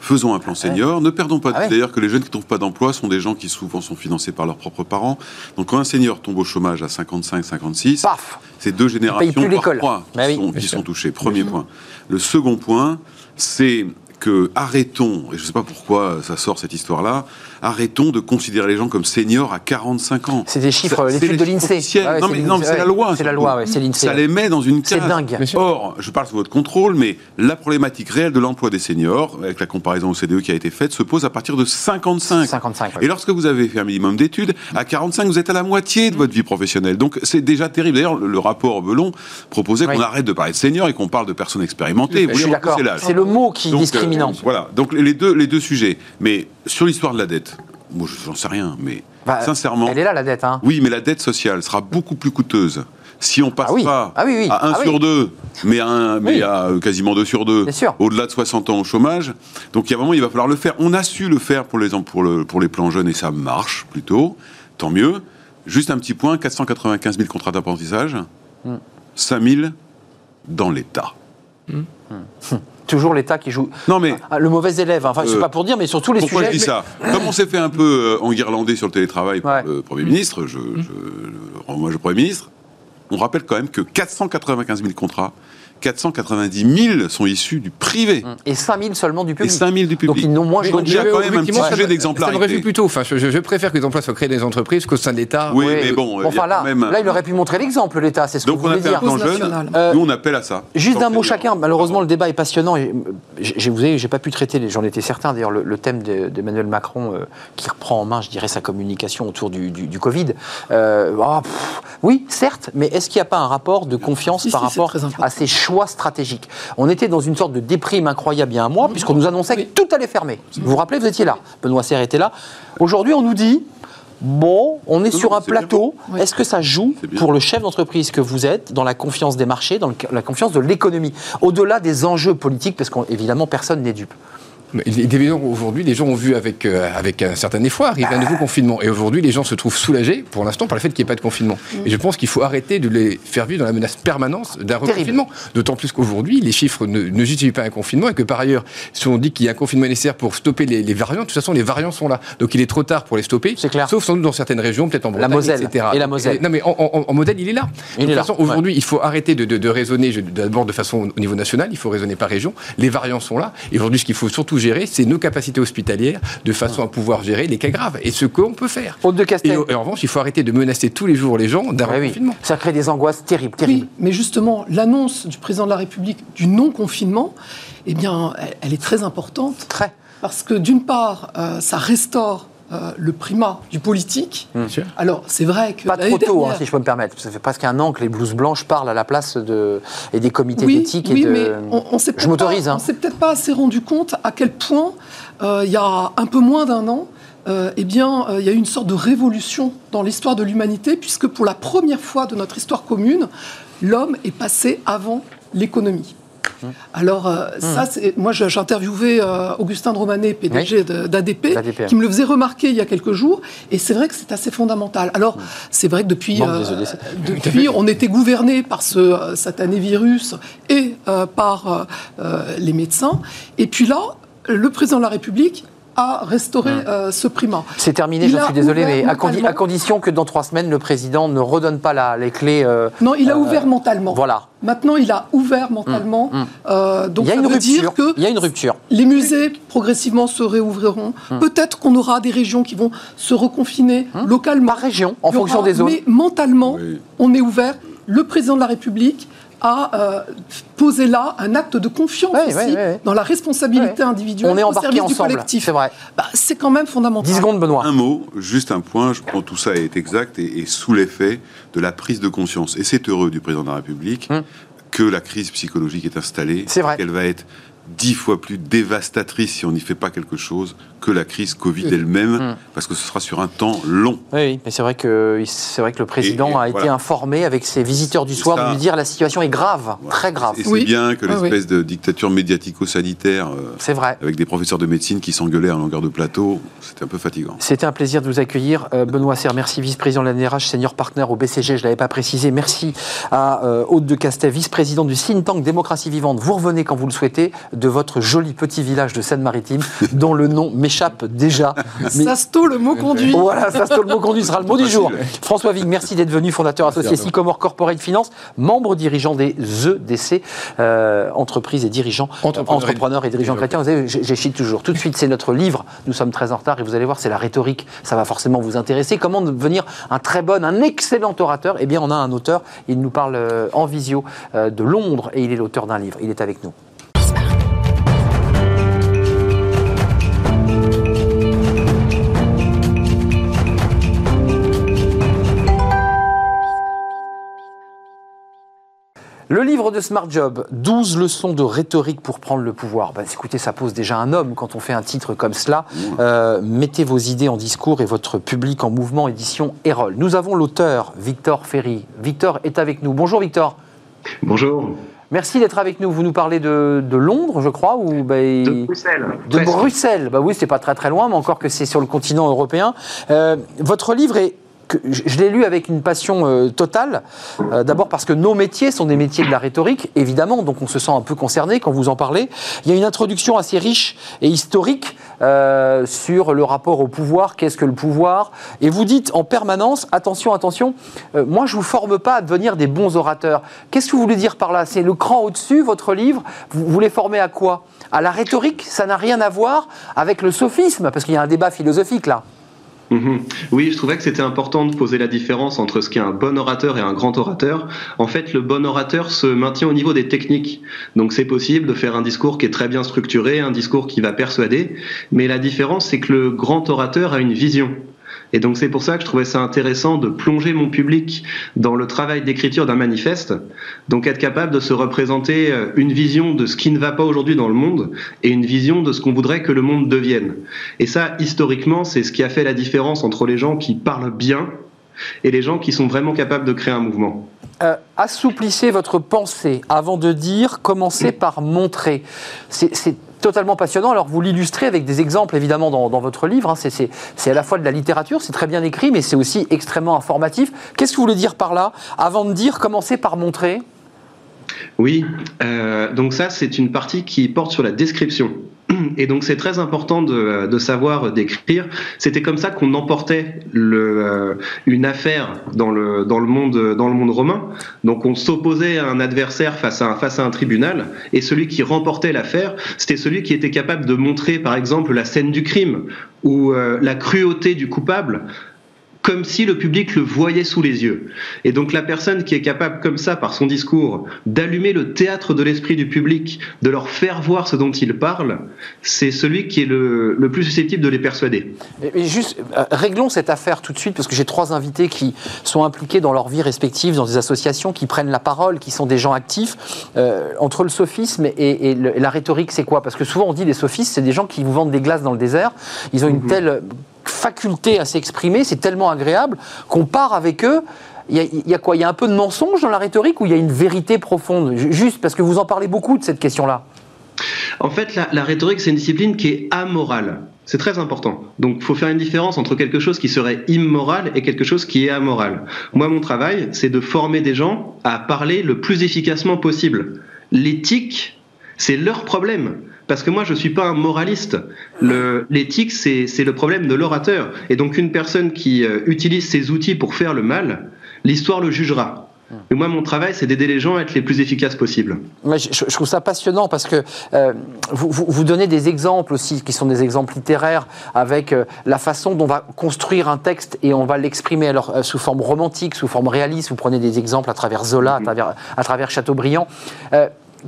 Faisons un plan senior. Ne perdons pas Ah ouais. d'ailleurs que les jeunes qui ne trouvent pas d'emploi sont des gens qui souvent sont financés par leurs propres parents. Donc quand un senior tombe au chômage à 55, 56, Paf c'est deux générations par trois Bah qui, oui. sont, Bien qui sûr. sont touchées. Premier point. Le second point, c'est que arrêtons, et je ne sais pas pourquoi ça sort cette histoire-là, arrêtons de considérer les gens comme seniors à 45 ans. C'est des chiffres, c'est l'étude de l'INSEE. Ouais, non, c'est mais, l'INSEE, non, mais c'est ouais. la loi. C'est la loi, ouais, c'est l'INSEE. Ça les met dans une C'est case. dingue. Bien sûr. Or, je parle sous votre contrôle, mais la problématique réelle de l'emploi des seniors, avec la comparaison au CDE qui a été faite, se pose à partir de 55. 55, ouais. Et lorsque vous avez fait un minimum d'études, à 45, vous êtes à la moitié de votre vie professionnelle. Donc c'est déjà terrible. D'ailleurs, le, le rapport Belon proposait Oui. qu'on arrête de parler de seniors et qu'on parle de personnes expérimentées. Je Vous suis d'accord. C'est le mot qui est Voilà. Donc les deux, les deux sujets. Mais sur l'histoire de la dette, moi je n'en sais rien, mais Bah, sincèrement, Elle est là, la dette. Hein. oui, mais la dette sociale sera beaucoup plus coûteuse si on passe Ah oui. pas Ah oui, oui. à 1 Ah sur 2, mais à, un- mais Oui. à euh, quasiment 2 sur 2, Bien sûr. au-delà de 60 ans au chômage. Donc il y a un moment, il va falloir le faire. On a su le faire pour les, pour le, pour les plans jeunes et ça marche plutôt, tant mieux. Juste un petit point, 495 000 contrats d'apprentissage, Hmm. 5 000 dans l'État. Toujours l'État qui joue. Non mais Ah, le mauvais élève. hein. Enfin, c'est Euh, pas pour dire, mais sur tous les Pourquoi sujets. je dis ça? Comme on s'est fait un peu euh, enguirlander sur le télétravail par Ouais. le Premier ministre, je, je, je- moi je Premier ministre, on rappelle quand même que 495 000 contrats, 490 000 sont issus du privé Et 5000 seulement du et public. 5 000 du public. Donc ils n'ont moins donc, il y a quand même un petit sujet d'exemplarité. Ça me réjouit plutôt. Enfin, je, préfère que les emplois soient créés dans les entreprises qu'au sein de l'État. Oui, Ouais. mais bon, Enfin là, même- là, il aurait pu montrer l'exemple, l'État, c'est ce Donc que vous on voulez dire. Cause jeune, nationale. Euh, nous on appelle à ça. Juste d'un mot chacun. Malheureusement, le débat est passionnant. Et, euh, vous savez, j'ai pas pu traiter, j'en étais certain d'ailleurs, le, le thème de- d'Emmanuel Macron euh, qui reprend en main, je dirais, sa communication autour du, du- du Covid. Euh, ah, pff, oui, certes, mais est-ce qu'il n'y a pas un rapport de confiance par rapport à ces choix stratégiques On était dans une sorte de déprime incroyable il y a un mois, puisqu'on nous annonçait Oui. que tout allait fermer. Vous vous rappelez, vous étiez là. Benoît Serre était là. Aujourd'hui, on nous dit. Bon, on est Non, sur non, un plateau. Oui. Est-ce que ça joue pour le chef d'entreprise que vous êtes dans la confiance des marchés, dans le- la confiance de l'économie, au-delà des enjeux politiques, parce qu'évidemment, personne n'est dupe Qu'aujourd'hui, les gens ont vu avec, euh, avec un certain effroi arriver un nouveau confinement. Et aujourd'hui, les gens se trouvent soulagés, pour l'instant, par le fait qu'il n'y ait pas de confinement. Et je pense qu'il faut arrêter de les faire vivre dans la menace permanente d'un reconfinement. D'autant plus qu'aujourd'hui, les chiffres ne, ne justifient pas un confinement et que par ailleurs, si on dit qu'il y a un confinement nécessaire pour stopper les, les variants, de toute façon, les variants sont là. Donc il est trop tard pour les stopper. C'est clair. Sauf sans doute dans certaines régions, peut-être en La Bretagne, Moselle. etc. Et la Moselle. non, mais en, en- en modèle, il est là. Il de est là, toute façon, aujourd'hui, il faut arrêter de, de- de raisonner d'abord de façon au niveau national, il faut raisonner par région. Les variants sont là. Et aujourd'hui, ce qu'il faut surtout gérer, c'est nos capacités hospitalières de façon à pouvoir gérer les cas graves et ce qu'on peut faire. Aude de Et, Castel. et en revanche, il faut arrêter de menacer tous les jours les gens d'un Ouais, oui. confinement. Ça crée des angoisses terribles, terribles. Oui, mais justement, l'annonce du président de la République du non-confinement, eh bien, elle, elle est très importante Très. parce que d'une part, euh, ça restaure euh, le primat du politique. Alors, c'est vrai que Pas trop tôt, hein, si je peux me permettre. Ça fait presque un an que les blouses blanches parlent à la place de, et des comités oui, d'éthique oui, et de. mais on, Je peut-être m'autorise. pas- hein. On s'est peut-être pas assez rendu compte à quel point, euh, il y a un peu moins d'un an, euh, eh bien, euh, il y a eu une sorte de révolution dans l'histoire de l'humanité, puisque pour la première fois de notre histoire commune, l'homme est passé avant l'économie. Alors, euh, ça, c'est. Moi, j'ai interviewé euh, Augustin de Romanet, PDG d'ADP, qui me le faisait remarquer il y a quelques jours, et c'est vrai que c'est assez fondamental. Alors, c'est vrai que depuis, euh, depuis on était gouverné par ce satané virus et par les médecins, et puis là, le président de la République a restauré euh, ce primat. C'est terminé, Il a suis désolé, mais à, condi- à condition que dans trois semaines, le président ne redonne pas la- les clés. euh, Non, il a euh, ouvert mentalement. Voilà. Maintenant, il a ouvert mentalement. Hum, euh, donc, il y a ça une veut rupture. dire que Il y a une rupture. les musées progressivement se réouvriront. Hum. Peut-être qu'on aura des régions qui vont se reconfiner localement. Par région, en fonction des zones. Mais mentalement, Oui. on est ouvert. Le président de la République a euh, posé là un acte de confiance Ouais, aussi ouais, ouais, ouais. dans la responsabilité Ouais. individuelle On est au service du collectif. c'est vrai. Bah, c'est quand même fondamental. 10 secondes, Benoît. Un mot, juste un point, je prends tout ça est exact et, et sous l'effet de la prise de conscience. Et c'est heureux du président de la République Hum. que la crise psychologique est installée. C'est vrai. Qu'elle va être dix fois plus dévastatrice si on n'y fait pas quelque chose que la crise Covid elle-même, Hum. parce que ce sera sur un temps long. Oui, mais c'est vrai que c'est vrai que le président Et- et a été informé avec ses visiteurs du Et soir ça- de lui dire la situation est grave, Voilà. très grave. Et c'est Oui. bien que Ah oui. l'espèce de dictature médiatico-sanitaire euh, C'est vrai. avec des professeurs de médecine qui s'engueulaient en longueur de plateau, c'était un peu fatigant. C'était un plaisir de vous accueillir. Euh, Benoît Serre, merci, vice-président de la NRH, senior partner au BCG, je ne l'avais pas précisé. Merci à euh, Aude de Castet, vice-président du think tank Démocratie Vivante. Vous revenez quand vous le souhaitez de votre joli petit village de Seine-Maritime, dont le nom m'échappe déjà. Mais- Sasto, le mot conduit. Voilà, ça c'est le mot conduit, sera le mot du jour. François Vigue, merci d'être venu, fondateur associé Sycomore Corporate Finance, membre dirigeant des EDC, euh, entreprises et dirigeants, Entrepreneurs et- entrepreneurs et dirigeants chrétiens. Vous savez, j'échite toujours. Tout de suite, c'est notre livre. Nous sommes très en retard et vous allez voir, c'est la rhétorique. Ça va forcément vous intéresser. Comment devenir un très bon, un excellent orateur? Eh bien, on a un auteur. Il nous parle euh, en visio euh, de Londres et il est l'auteur d'un livre. Il est avec nous. Le livre de Smart Job, 12 leçons de rhétorique pour prendre le pouvoir. Ben, écoutez, ça pose déjà un homme quand on fait un titre comme cela. Euh, mettez vos idées en discours et votre public en mouvement, édition Erol. Nous avons l'auteur, Victor Ferry. Victor est avec nous. Bonjour Victor. Bonjour. Merci d'être avec nous. Vous nous parlez de, de Londres, je crois, ou ben, De Bruxelles. de Presque. Bruxelles. Bah oui, c'est pas très très loin, mais encore que c'est sur le continent européen. Euh, votre livre est je l'ai lu avec une passion euh, totale. Euh, D'abord parce que nos métiers sont des métiers de la rhétorique, évidemment, donc on se sent un peu concerné quand vous en parlez. Il y a une introduction assez riche et historique euh, sur le rapport au pouvoir, qu'est-ce que le pouvoir, et vous dites en permanence, attention, attention, moi je vous forme pas à devenir des bons orateurs. Qu'est-ce que vous voulez dire par là? C'est le cran au-dessus, votre livre? Vous les formez à quoi? À la rhétorique? Ça n'a rien à voir avec le sophisme, parce qu'il y a un débat philosophique là. Mhm. Oui, je trouvais que c'était important de poser la différence entre ce qu'est un bon orateur et un grand orateur. En fait, le bon orateur se maintient au niveau des techniques. Donc c'est possible de faire un discours qui est très bien structuré, un discours qui va persuader, mais la différence c'est que le grand orateur a une vision. Et donc c'est pour ça que je trouvais ça intéressant de plonger mon public dans le travail d'écriture d'un manifeste, donc être capable de se représenter euh, une vision de ce qui ne va pas aujourd'hui dans le monde et une vision de ce qu'on voudrait que le monde devienne. Et ça, historiquement, c'est ce qui a fait la différence entre les gens qui parlent bien et les gens qui sont vraiment capables de créer un mouvement. Euh, assouplissez votre pensée avant de dire, commencez par montrer. C'est totalement passionnant. Alors vous l'illustrez avec des exemples évidemment dans, votre livre. hein. C'est à la fois de la littérature, c'est très bien écrit, mais c'est aussi extrêmement informatif. Qu'est-ce que vous voulez dire par là Avant de dire, commencez par montrer? Oui, euh, donc ça c'est une partie qui porte sur la description. Et donc c'est très important de, de savoir décrire. C'était comme ça qu'on emportait le, euh, une affaire dans le, dans, le monde, dans le monde romain. Donc on s'opposait à un adversaire face à un, face à un tribunal, et celui qui remportait l'affaire, c'était celui qui était capable de montrer par exemple la scène du crime ou euh, la cruauté du coupable comme si le public le voyait sous les yeux. Et donc la personne qui est capable comme ça, par son discours, d'allumer le théâtre de l'esprit du public, de leur faire voir ce dont il parle, c'est celui qui est le, le plus susceptible de les persuader. Mais- juste, euh, réglons cette affaire tout de suite, parce que j'ai trois invités qui sont impliqués dans leur vie respective, dans des associations, qui prennent la parole, qui sont des gens actifs. Euh, entre le sophisme et, et le- et la rhétorique, c'est quoi? Parce que souvent on dit les sophistes, c'est des gens qui vous vendent des glaces dans le désert. Ils ont une telle faculté à s'exprimer, c'est tellement agréable qu'on part avec eux. Il y, a, quoi? Il y a un peu de mensonge dans la rhétorique ou il y a une vérité profonde? Juste parce que vous en parlez beaucoup de cette question-là. En fait, la, la rhétorique, c'est une discipline qui est amorale. C'est très important. Donc, il faut faire une différence entre quelque chose qui serait immoral et quelque chose qui est amoral. Moi, mon travail, c'est de former des gens à parler le plus efficacement possible. L'éthique, c'est leur problème. Parce que moi, je ne suis pas un moraliste. L'éthique, c'est le problème de l'orateur. Et donc, une personne qui euh, utilise ces outils pour faire le mal, l'histoire le jugera. Et moi, mon travail, c'est d'aider les gens à être les plus efficaces possibles. je, trouve ça passionnant parce que euh, vous, vous, donnez des exemples aussi, qui sont des exemples littéraires, avec euh, la façon dont on va construire un texte et on va l'exprimer alors sous forme romantique, sous forme réaliste. Vous prenez des exemples à travers Zola, à travers, à travers Chateaubriand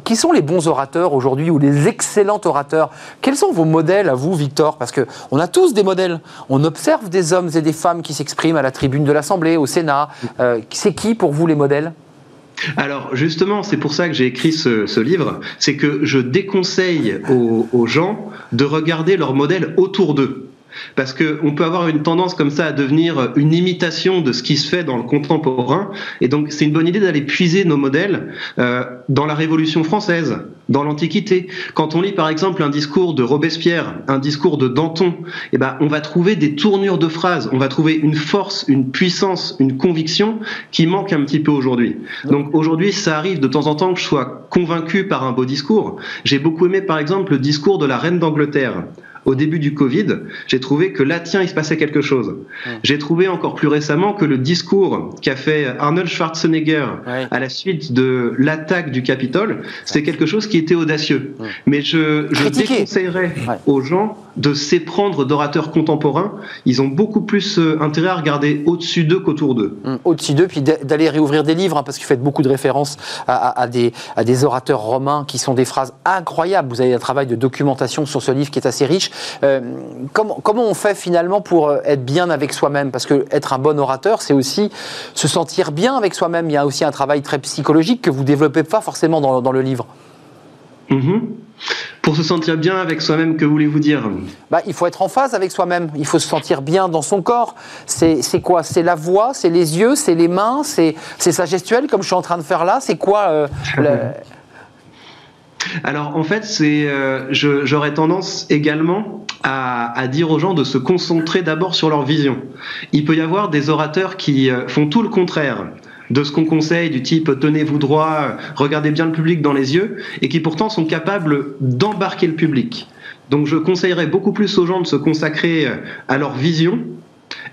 qui sont les bons orateurs aujourd'hui ou les excellents orateurs? Quels sont vos modèles à vous, Victor? Parce qu'on a tous des modèles. On observe des hommes et des femmes qui s'expriment à la tribune de l'Assemblée, au Sénat. Euh, c'est qui pour vous les modèles? Alors justement, c'est pour ça que j'ai écrit ce, livre, c'est que je déconseille aux, gens de regarder leurs modèles autour d'eux. Parce qu'on peut avoir une tendance comme ça à devenir une imitation de ce qui se fait dans le contemporain. Et donc, c'est une bonne idée d'aller puiser nos modèles euh, dans la Révolution française, dans l'Antiquité. Quand on lit, par exemple, un discours de Robespierre, un discours de Danton, eh ben, on va trouver des tournures de phrases, on va trouver une force, une puissance, une conviction qui manque un petit peu aujourd'hui. Donc, aujourd'hui, ça arrive de temps en temps que je sois convaincu par un beau discours. J'ai beaucoup aimé, par exemple, le discours de la reine d'Angleterre au début du Covid, j'ai trouvé que là, tiens, il se passait quelque chose. J'ai trouvé encore plus récemment que le discours qu'a fait Arnold Schwarzenegger à la suite de l'attaque du Capitole, c'était quelque chose qui était audacieux. Mais je, je déconseillerais aux gens de s'éprendre d'orateurs contemporains. Ils ont beaucoup plus euh, intérêt à regarder au-dessus d'eux qu'autour d'eux. Hum, au-dessus d'eux, puis d'aller réouvrir des livres, hein, parce que vous faites beaucoup de références à, des, orateurs romains qui sont des phrases incroyables. Vous avez un travail de documentation sur ce livre qui est assez riche. Euh, comment, on fait finalement pour euh, être bien avec soi-même? Parce que être un bon orateur, c'est aussi se sentir bien avec soi-même. Il y a aussi un travail très psychologique que vous développez pas forcément dans le livre. Mm-hmm. Pour se sentir bien avec soi-même, que voulez-vous dire bah, Il faut être en phase avec soi-même. Il faut se sentir bien dans son corps. C'est quoi? C'est la voix, c'est les yeux, c'est les mains, c'est sa gestuelle, comme je suis en train de faire là. C'est quoi euh, Alors en fait, c'est, euh, j'aurais tendance également à, à, dire aux gens de se concentrer d'abord sur leur vision. Il peut y avoir des orateurs qui euh, font tout le contraire de ce qu'on conseille, du type tenez-vous droit, regardez bien le public dans les yeux, et qui pourtant sont capables d'embarquer le public. Donc je conseillerais beaucoup plus aux gens de se consacrer à leur vision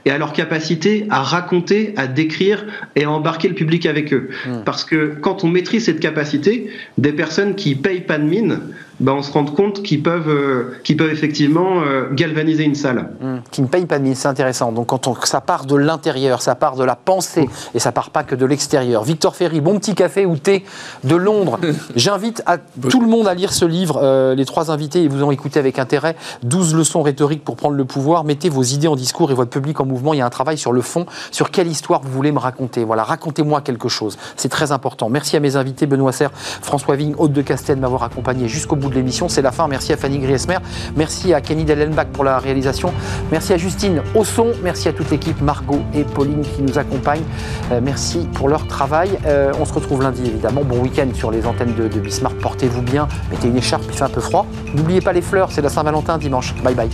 et à leur capacité à raconter, à décrire et à embarquer le public avec eux. Hmm. Parce que quand on maîtrise cette capacité, des personnes qui payent pas de mine, ben on se rend compte qu'ils peuvent, euh, peuvent effectivement euh, galvaniser une salle. Hmm. Qui ne payent pas de mine, c'est intéressant. Donc quand on, ça part de l'intérieur, ça part de la pensée et ça part pas que de l'extérieur. Victor Ferry, bon petit café ou thé de Londres. J'invite à tout le monde à lire ce livre. Euh, les trois invités, ils vous ont écouté avec intérêt. 12 leçons rhétoriques pour prendre le pouvoir. Mettez vos idées en discours et votre public en mouvement. Il y a un travail sur le fond, sur quelle histoire vous voulez me raconter? Voilà, racontez-moi quelque chose. C'est très important. Merci à mes invités, Benoît Serre, François Vigne, Haute de Castel, de m'avoir accompagné jusqu'au de l'émission. C'est la fin. Merci à Fanny Griesmer. Merci à Kenny Dellenbach pour la réalisation. Merci à Justine au son. Merci à toute l'équipe, Margot et Pauline qui nous accompagnent. Euh, merci pour leur travail. Euh, on se retrouve lundi, évidemment. Bon week-end sur les antennes de, de Bismarck. Portez-vous bien. Mettez une écharpe, il fait un peu froid. N'oubliez pas les fleurs, c'est la Saint-Valentin dimanche. Bye bye.